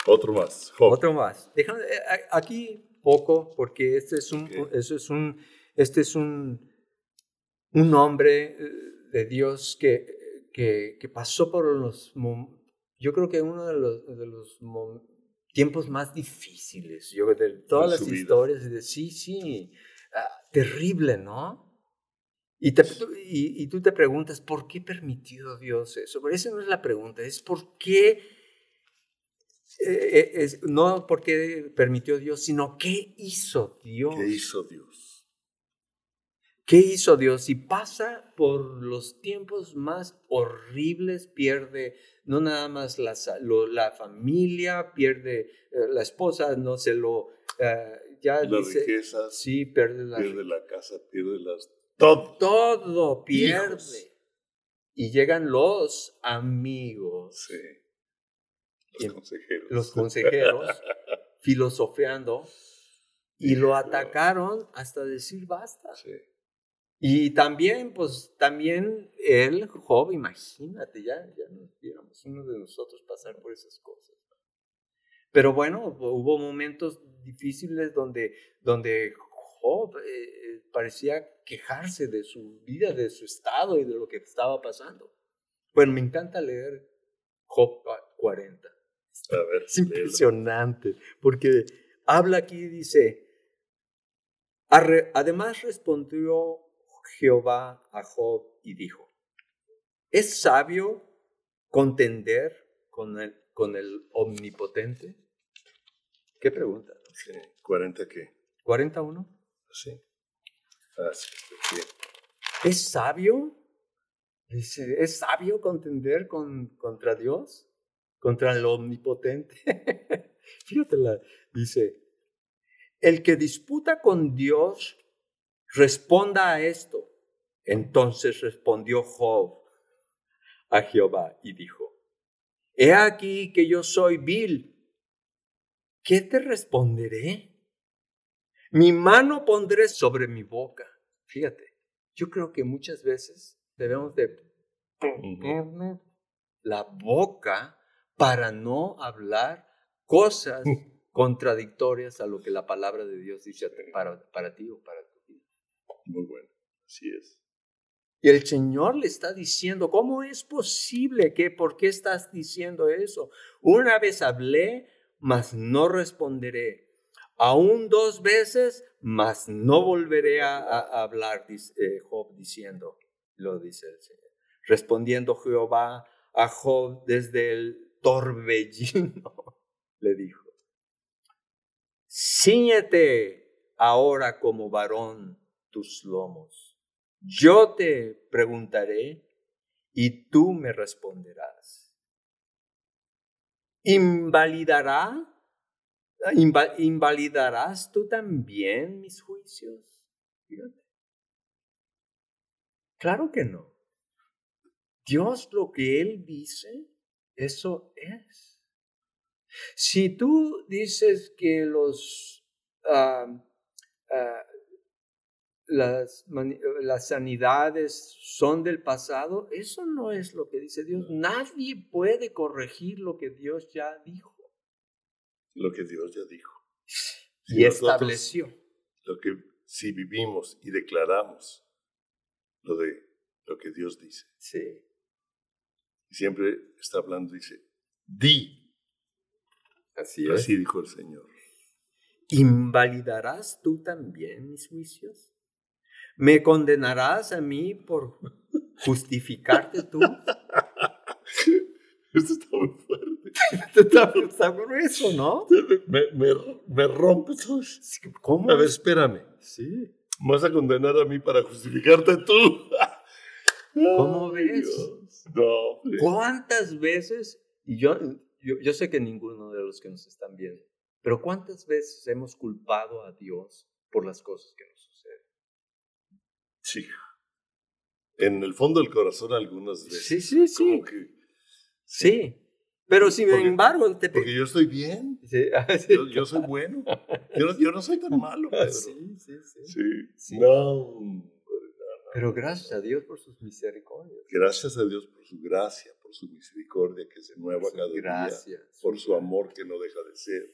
Otro más. Job. otro más. Déjame, eh, aquí poco, porque este es un, eso es un, este es un, un hombre eh, de Dios que, que, que pasó por los, yo creo que uno de los, de los tiempos más difíciles, yo de todas las historias, de, sí, sí, ah, terrible, ¿no? Y, te- y, y tú te preguntas, ¿por qué permitió Dios eso? Pero esa no es la pregunta, es por qué, eh, eh, es, no por qué permitió Dios, sino qué hizo Dios. ¿Qué hizo Dios? ¿Qué hizo Dios? Si pasa por los tiempos más horribles, pierde no nada más la, sa- lo- la familia, pierde eh, la esposa, no se lo... eh, ya Las dice, riquezas, sí, pierde la pierde la casa, pierde las... Todo. todo pierde. Hijos. Y llegan los amigos, Sí. Los consejeros. los consejeros, filosofeando, y lo atacaron hasta decir basta. Sí. Y también, pues, también él, Job, imagínate, ya, ya nos viéramos uno de nosotros pasar por esas cosas. Pero bueno, hubo momentos difíciles donde, donde Job eh, parecía quejarse de su vida, de su estado y de lo que estaba pasando. Bueno, me encanta leer Job 40. A ver, Es léelo. impresionante, porque habla aquí, dice, "Arre- además respondió Jehová a Job y dijo, ¿es sabio contender con el, con el omnipotente? ¿Qué pregunta? Sí. ¿40 qué? 41. Sí. Ah, sí, sí. ¿Es sabio? Dice, ¿es sabio contender con, contra Dios? ¿Contra el omnipotente? Fíjate, la, dice, el que disputa con Dios, responda a esto. Entonces respondió Job a Jehová y dijo, he aquí que yo soy vil. ¿Qué te responderé? Mi mano pondré sobre mi boca. Fíjate, yo creo que muchas veces debemos de ponernos la boca para no hablar cosas contradictorias a lo que la palabra de Dios dice para, para ti o para vida. Muy bueno. Así es. Y el Señor le está diciendo, ¿cómo es posible que, por qué estás diciendo eso? Una vez hablé, mas no responderé. Aún dos veces, mas no volveré a, hablar, dice eh, Job diciendo, lo dice el Señor. Respondiendo Jehová a Job desde el torbellino, le dijo, ciñete ahora como varón tus lomos. Yo te preguntaré y tú me responderás. ¿Invalidará? inva- ¿Invalidarás tú también mis juicios? Fíjate. Claro que no. Dios lo que Él dice, eso es. Si tú dices que los, ah, ah, las, las sanidades son del pasado, eso no es lo que dice Dios. Nadie puede corregir lo que Dios ya dijo Lo que Dios ya dijo. y Si nosotros- estableció. Lo que si vivimos y declaramos lo de lo que Dios dice. Sí. Y siempre está hablando, dice, di. Así Así dijo el Señor. ¿Invalidarás tú también mis juicios? ¿Me condenarás a mí por justificarte tú? Esto está muy fuerte. Está, está grueso, ¿no? Me, me- me rompe todo. ¿Cómo? A ver, espérame. Sí. ¿Me vas a condenar a mí para justificarte tú? ¿Cómo Ay, ves? Dios. No. ¿Cuántas veces, y yo, yo, yo sé que ninguno de los que nos están viendo, pero cuántas veces hemos culpado a Dios por las cosas que nos? Sí. En el fondo del corazón algunas veces. Sí, sí, sí. Como que, Sí, Pero sin Porque- embargo, te... Porque yo estoy bien. Sí, ah. Yo, yo soy bueno. Yo no, yo no soy tan malo, Pedro. Sí, sí, sí. No, no. Pero gracias a Dios por sus misericordias. Gracias a Dios por su gracia, por su misericordia que se nueva cada día, gracia. por su amor que no deja de ser,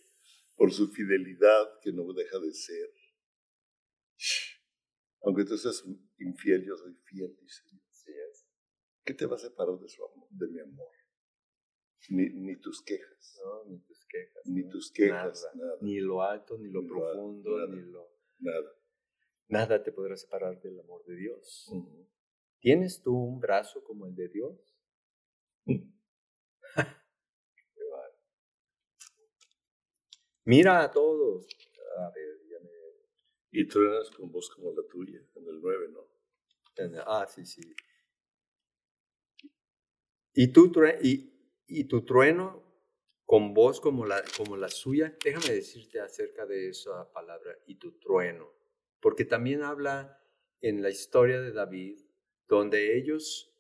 por su fidelidad que no deja de ser. Aunque tú seas infiel, yo soy fiel, dice Dios. Así es. ¿Qué te va a separar de, su amor, de mi amor? Ni, ni tus quejas, No, ni tus quejas. ni ¿no? tus quejas, Nada. nada, Ni lo alto, ni lo Ni lo alto, profundo, nada. ni lo... nada. Nada te podrá separar del amor de Dios. ¿Tienes tú un brazo como el de Dios? Mira a todos. A ver. Y truenas con voz como la tuya, en el 9, ¿no? Ah, sí, sí. Y tu, y, y tu trueno con voz como la, como la suya, déjame decirte acerca de esa palabra, y tu trueno, porque también habla en la historia de David, donde ellos,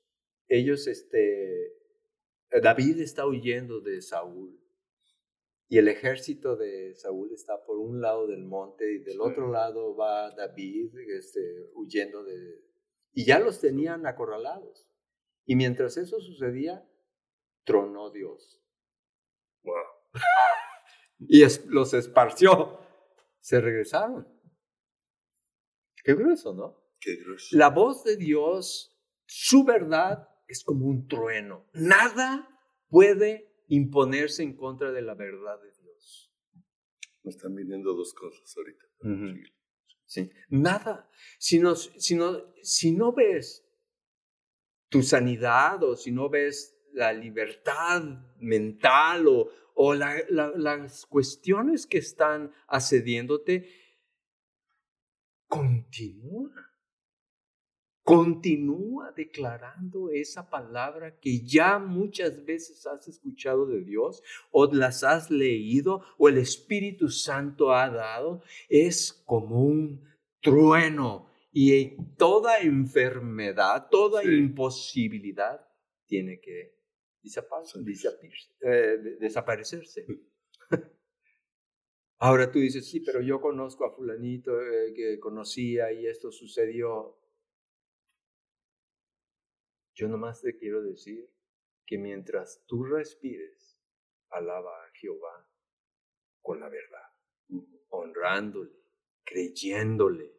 ellos, este, David está huyendo de Saúl. Y el ejército de Saúl está por un lado del monte y del Sí. otro lado va David este, huyendo de... Y ya los tenían acorralados. Y mientras eso sucedía, tronó Dios. Wow. Y es- los esparció. Se regresaron. Qué grueso, ¿no? Qué grueso. La voz de Dios, su verdad es como un trueno. Nada puede imponerse en contra de la verdad de Dios. Me están viniendo dos cosas ahorita. ¿sí? Nada. Si no, si, no, si no ves tu sanidad o si no ves la libertad mental o, o la- la- las cuestiones que están accediéndote, continúa. Continúa declarando esa palabra que ya muchas veces has escuchado de Dios o las has leído o el Espíritu Santo ha dado. Es como un trueno y toda enfermedad, toda Sí. imposibilidad tiene que eh, de- desaparecerse. Ahora tú dices, sí, pero yo conozco a fulanito eh, que conocía y esto sucedió. Yo nomás te quiero decir que mientras tú respires, alaba a Jehová con la verdad, honrándole, creyéndole.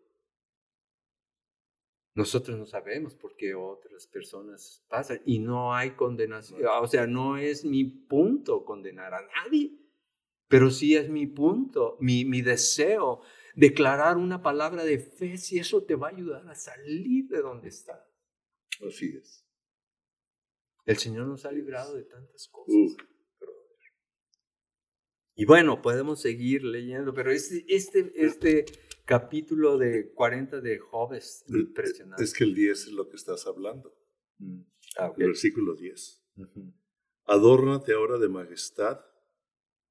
Nosotros no sabemos por qué otras personas pasan y no hay condenación. O sea, no es mi punto condenar a nadie, pero sí es mi punto, mi, mi deseo declarar una palabra de fe si eso te va a ayudar a salir de donde estás. Así es. El Señor nos ha librado de tantas cosas. Brother. Y bueno, podemos seguir leyendo, pero este, este, este capítulo de 40 de Job es impresionante. Es que el 10 es lo que estás hablando. Mm. Ah. El versículo 10. Ujú. Adórnate ahora de majestad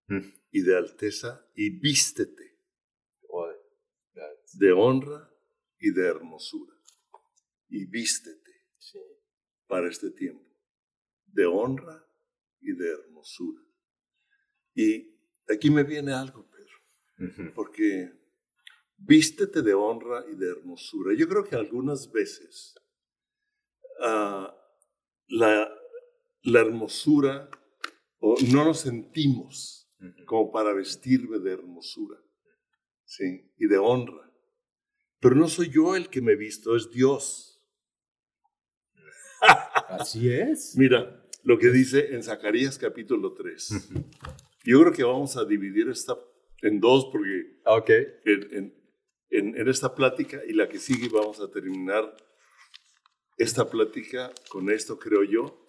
Mm. y de alteza y vístete de honra y de hermosura. Y vístete sí. para este tiempo de honra y de hermosura. Y aquí me viene algo, Pedro, porque vístete de honra y de hermosura. Yo creo que algunas veces ah, la, la hermosura o no nos sentimos como para vestirme de hermosura, ¿sí? Y de honra. Pero no soy yo el que me visto, es Dios. Así es. Mira lo que dice en Zacarías capítulo 3. Yo creo que vamos a dividir esta en dos porque Ok. en, en- en- en esta plática y la que sigue vamos a terminar esta plática con esto, creo yo,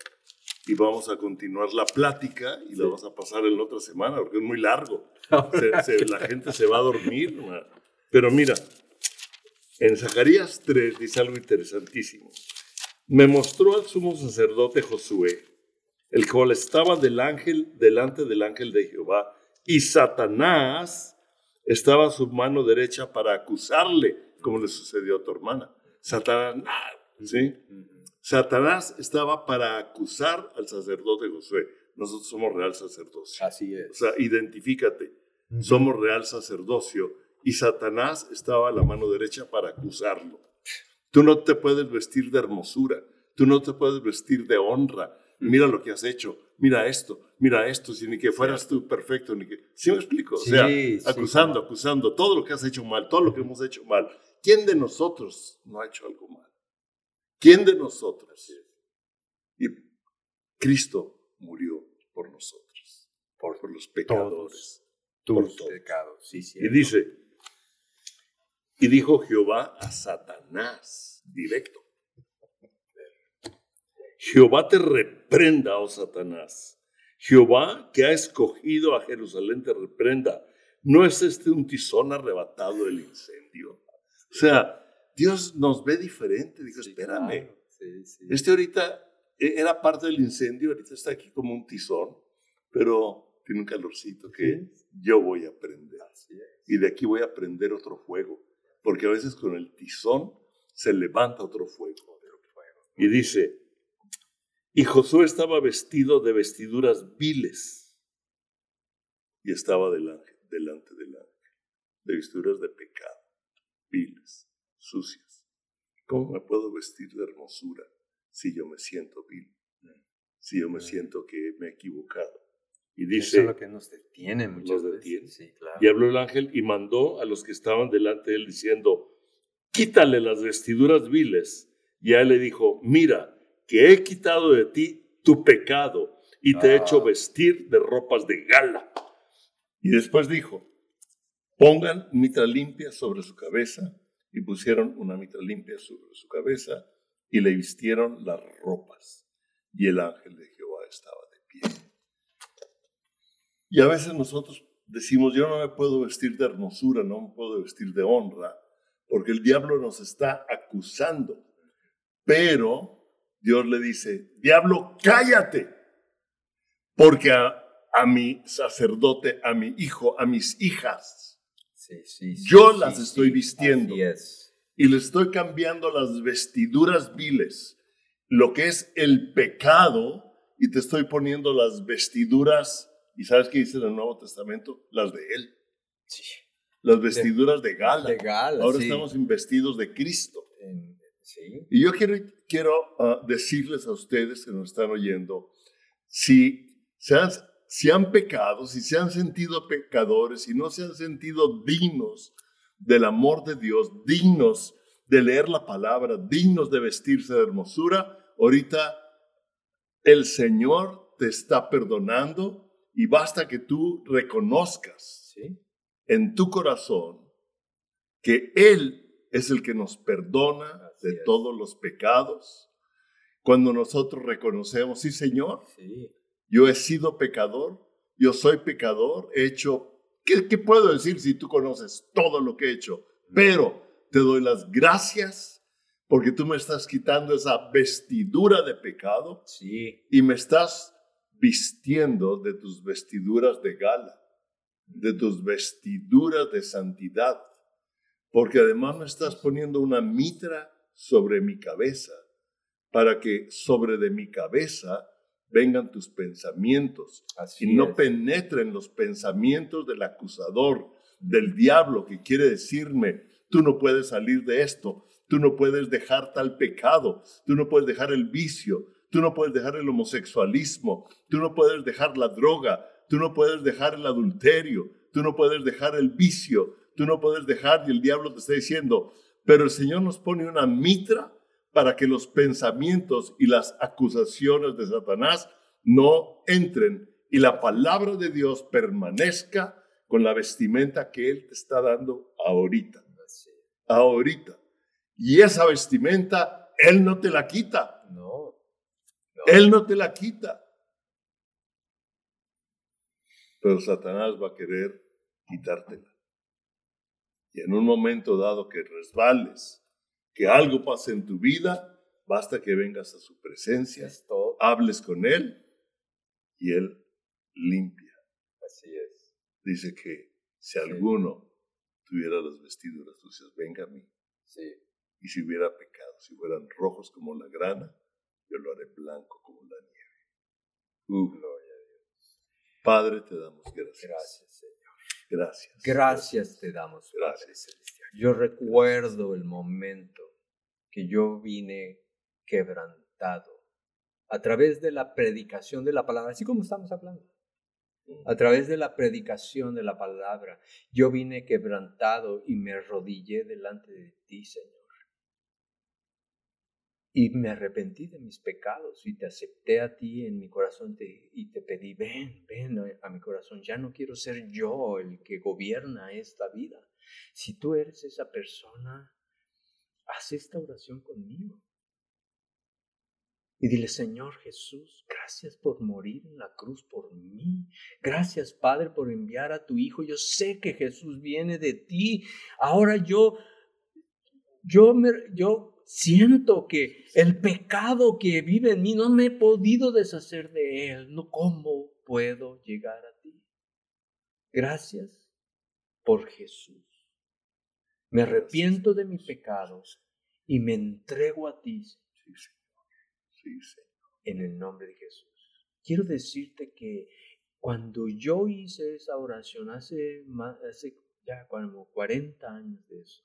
y vamos a continuar la plática y la Sí. vamos a pasar en la otra semana porque es muy largo. Se- se- la gente se va a dormir. Pero mira, en Zacarías 3 dice algo interesantísimo. Me mostró al sumo sacerdote Josué, el cual estaba del ángel, delante del ángel de Jehová, y Satanás estaba a su mano derecha para acusarle, como le sucedió a tu hermana. Satanás, ¿sí? Satanás estaba para acusar al sacerdote Josué. nosotros somos real sacerdocio. Así es. O sea, identifícate, somos real sacerdocio y Satanás estaba a la mano derecha para acusarlo. Tú no te puedes vestir de hermosura, tú no te puedes vestir de honra. Mira lo que has hecho, mira esto, mira esto, si ni que fueras tú perfecto, ni que... ¿Sí me explico? O sea, Sí, acusando, acusando, todo lo que has hecho mal, todo lo que hemos hecho mal. ¿Quién de nosotros no ha hecho algo mal? ¿Quién de nosotros? Y Cristo murió por nosotros, por, por los pecadores. por Tus todos. pecados, sí, sí. Y dice, y dijo Jehová a Satanás, directo. Jehová te reprenda, oh Satanás. Jehová que ha escogido a Jerusalén te reprenda. ¿No es este un tizón arrebatado del incendio? O sea, Dios nos ve diferente. Dijo, espérame. Sí, sí. Este ahorita eh, era parte del incendio, ahorita está aquí como un tizón, pero tiene un calorcito que yo voy a prender. Así es. Y de aquí voy a prender otro fuego, porque a veces con el tizón se levanta otro fuego. Y dice, y Josué estaba vestido de vestiduras viles y estaba delante, delante del ángel, de vestiduras de pecado, viles, sucias. ¿Cómo me puedo vestir de hermosura si yo me siento vil? Si yo me siento que me he equivocado. Y Eso dice, es lo que nos detiene muchas Nos veces. detiene. Sí, claro. y habló el ángel y mandó a los que estaban delante de él diciendo, quítale las vestiduras viles. Y a él le dijo, mira, que he quitado de ti tu pecado y te he Ah. hecho vestir de ropas de gala. Y después dijo, pongan mitra limpia sobre su cabeza. Y pusieron una mitra limpia sobre su cabeza y le vistieron las ropas. Y el ángel de Jehová estaba de pie. Y a veces nosotros decimos, yo no me puedo vestir de hermosura, no me puedo vestir de honra, porque el diablo nos está acusando. Pero Dios le dice, diablo, cállate, porque a, a mi sacerdote, a mi hijo, a mis hijas, Sí, sí, sí, Yo las estoy vistiendo. Es. y le estoy cambiando las vestiduras viles, lo que es el pecado, y te estoy poniendo las vestiduras, ¿y sabes qué dice en el Nuevo Testamento? Las de Él, Sí. las vestiduras de gala. Legal. Ahora sí. estamos investidos de Cristo. En- sí. Y yo quiero, quiero ah, decirles a ustedes que nos están oyendo, si se han, si han pecado, si se han sentido pecadores, si no se han sentido dignos del amor de Dios, dignos de leer la palabra, dignos de vestirse de hermosura, ahorita el Señor te está perdonando y basta que tú reconozcas Sí. en tu corazón que Él es el que nos perdona Así de es. todos los pecados. Cuando nosotros reconocemos, sí Señor, Sí. yo he sido pecador, yo soy pecador, he hecho, ¿qué, qué puedo decir si tú conoces todo lo que he hecho? Pero te doy las gracias porque tú me estás quitando esa vestidura de pecado Sí. y me estás vistiendo de tus vestiduras de gala, de tus vestiduras de santidad, porque además me estás poniendo una mitra sobre mi cabeza, para que sobre de mi cabeza vengan tus pensamientos Así y no es. penetren los pensamientos del acusador, del diablo que quiere decirme, tú no puedes salir de esto, tú no puedes dejar tal pecado, tú no puedes dejar el vicio, tú no puedes dejar el homosexualismo, tú no puedes dejar la droga, tú no puedes dejar el adulterio, tú no puedes dejar el vicio, tú no puedes dejar y el diablo te está diciendo, pero el Señor nos pone una mitra para que los pensamientos y las acusaciones de Satanás no entren y la palabra de Dios permanezca con la vestimenta que Él te está dando ahorita, ahorita. Y esa vestimenta Él no te la quita, No. No. Él no te la quita. Pero Satanás va a querer quitártela. Y en un momento dado que resbales, que algo pase en tu vida, basta que vengas a su presencia, Es hables con Él y Él limpia. Así es. Dice que si Sí. alguno tuviera las vestiduras sucias, venga a mí. Sí. Y si hubiera pecado, si fueran rojos como la grana, yo lo haré blanco como la nieve. Gloria a Padre, te damos gracias. Gracias. Gracias. Gracias te damos, Padre Gracias. Celestial. Yo recuerdo el momento que yo vine quebrantado a través de la predicación de la palabra, así como estamos hablando. A través de la predicación de la palabra, yo vine quebrantado y me arrodillé delante de ti, Señor. Y me arrepentí de mis pecados y te acepté a ti en mi corazón y te pedí, ven, ven a mi corazón. Ya no quiero ser yo el que gobierna esta vida. Si tú eres esa persona, haz esta oración conmigo. Y dile, Señor Jesús, gracias por morir en la cruz por mí. Gracias, Padre, por enviar a tu Hijo. Yo sé que Jesús viene de ti. Ahora yo, yo siento que el pecado que vive en mí no me he podido deshacer de él. No, ¿cómo puedo llegar a ti? Gracias por Jesús. Me arrepiento de mis pecados y me entrego a ti Sí, Señor. Sí, Señor. en el nombre de Jesús. Quiero decirte que cuando yo hice esa oración hace, más, hace ya como 40 años de eso,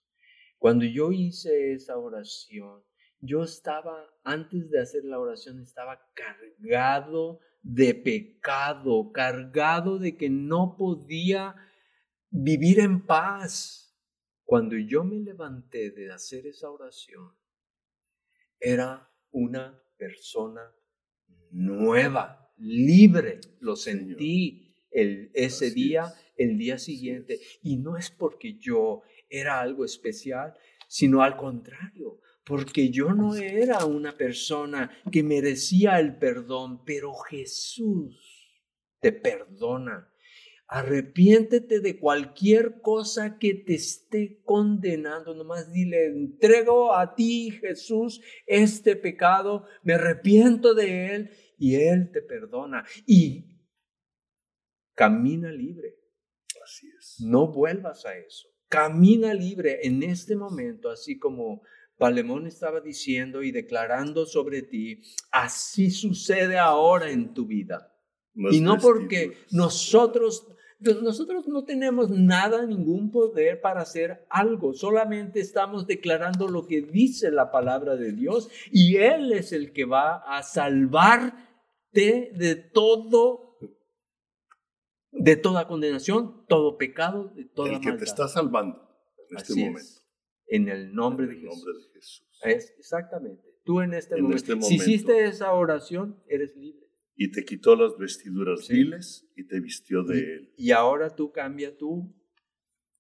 cuando yo hice esa oración, yo estaba, antes de hacer la oración, estaba cargado de pecado, cargado de que no podía vivir en paz. Cuando yo me levanté de hacer esa oración, era una persona nueva, libre. Lo sentí el, ese Así día, es. el día siguiente. Y no es porque yo era algo especial, sino al contrario, porque yo no era una persona que merecía el perdón, pero Jesús te perdona. Arrepiéntete de cualquier cosa que te esté condenando. Nomás dile, entrego a ti, Jesús, este pecado, me arrepiento de él y él te perdona. Y camina libre. Así es. No vuelvas a eso. Camina libre en este momento, así como Palemón estaba diciendo y declarando sobre ti, así sucede ahora en tu vida. Y no porque nosotros, nosotros no tenemos nada, ningún poder para hacer algo, solamente estamos declarando lo que dice la palabra de Dios y Él es el que va a salvarte de todo, de toda condenación, todo pecado, de toda El que te está salvando en este es. momento. En el nombre En de Jesús. nombre de Jesús. Es, exactamente. Tú en este, En momento, este si hiciste esa oración, eres libre. Y te quitó las vestiduras Sí. viles y te vistió de él. Y ahora tú cambia tu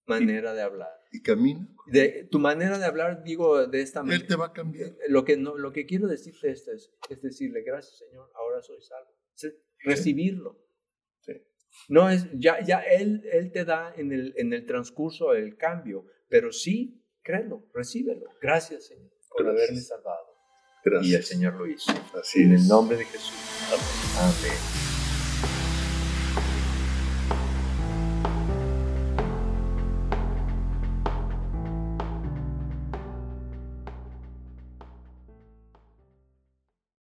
manera de hablar. Y camina. De, tu manera de hablar, digo, de esta Él manera. te va a cambiar. Lo que, no, lo que quiero decirte esto es, es decirle, gracias Señor, ahora soy salvo. Sí, Recibirlo. No es, ya, ya él, él te da en el, en el transcurso el cambio, pero sí, créelo, recíbelo. Gracias Señor por Gracias. haberme salvado. Gracias. Y el Señor lo hizo. Así En es. el nombre de Jesús. Amén. Amén.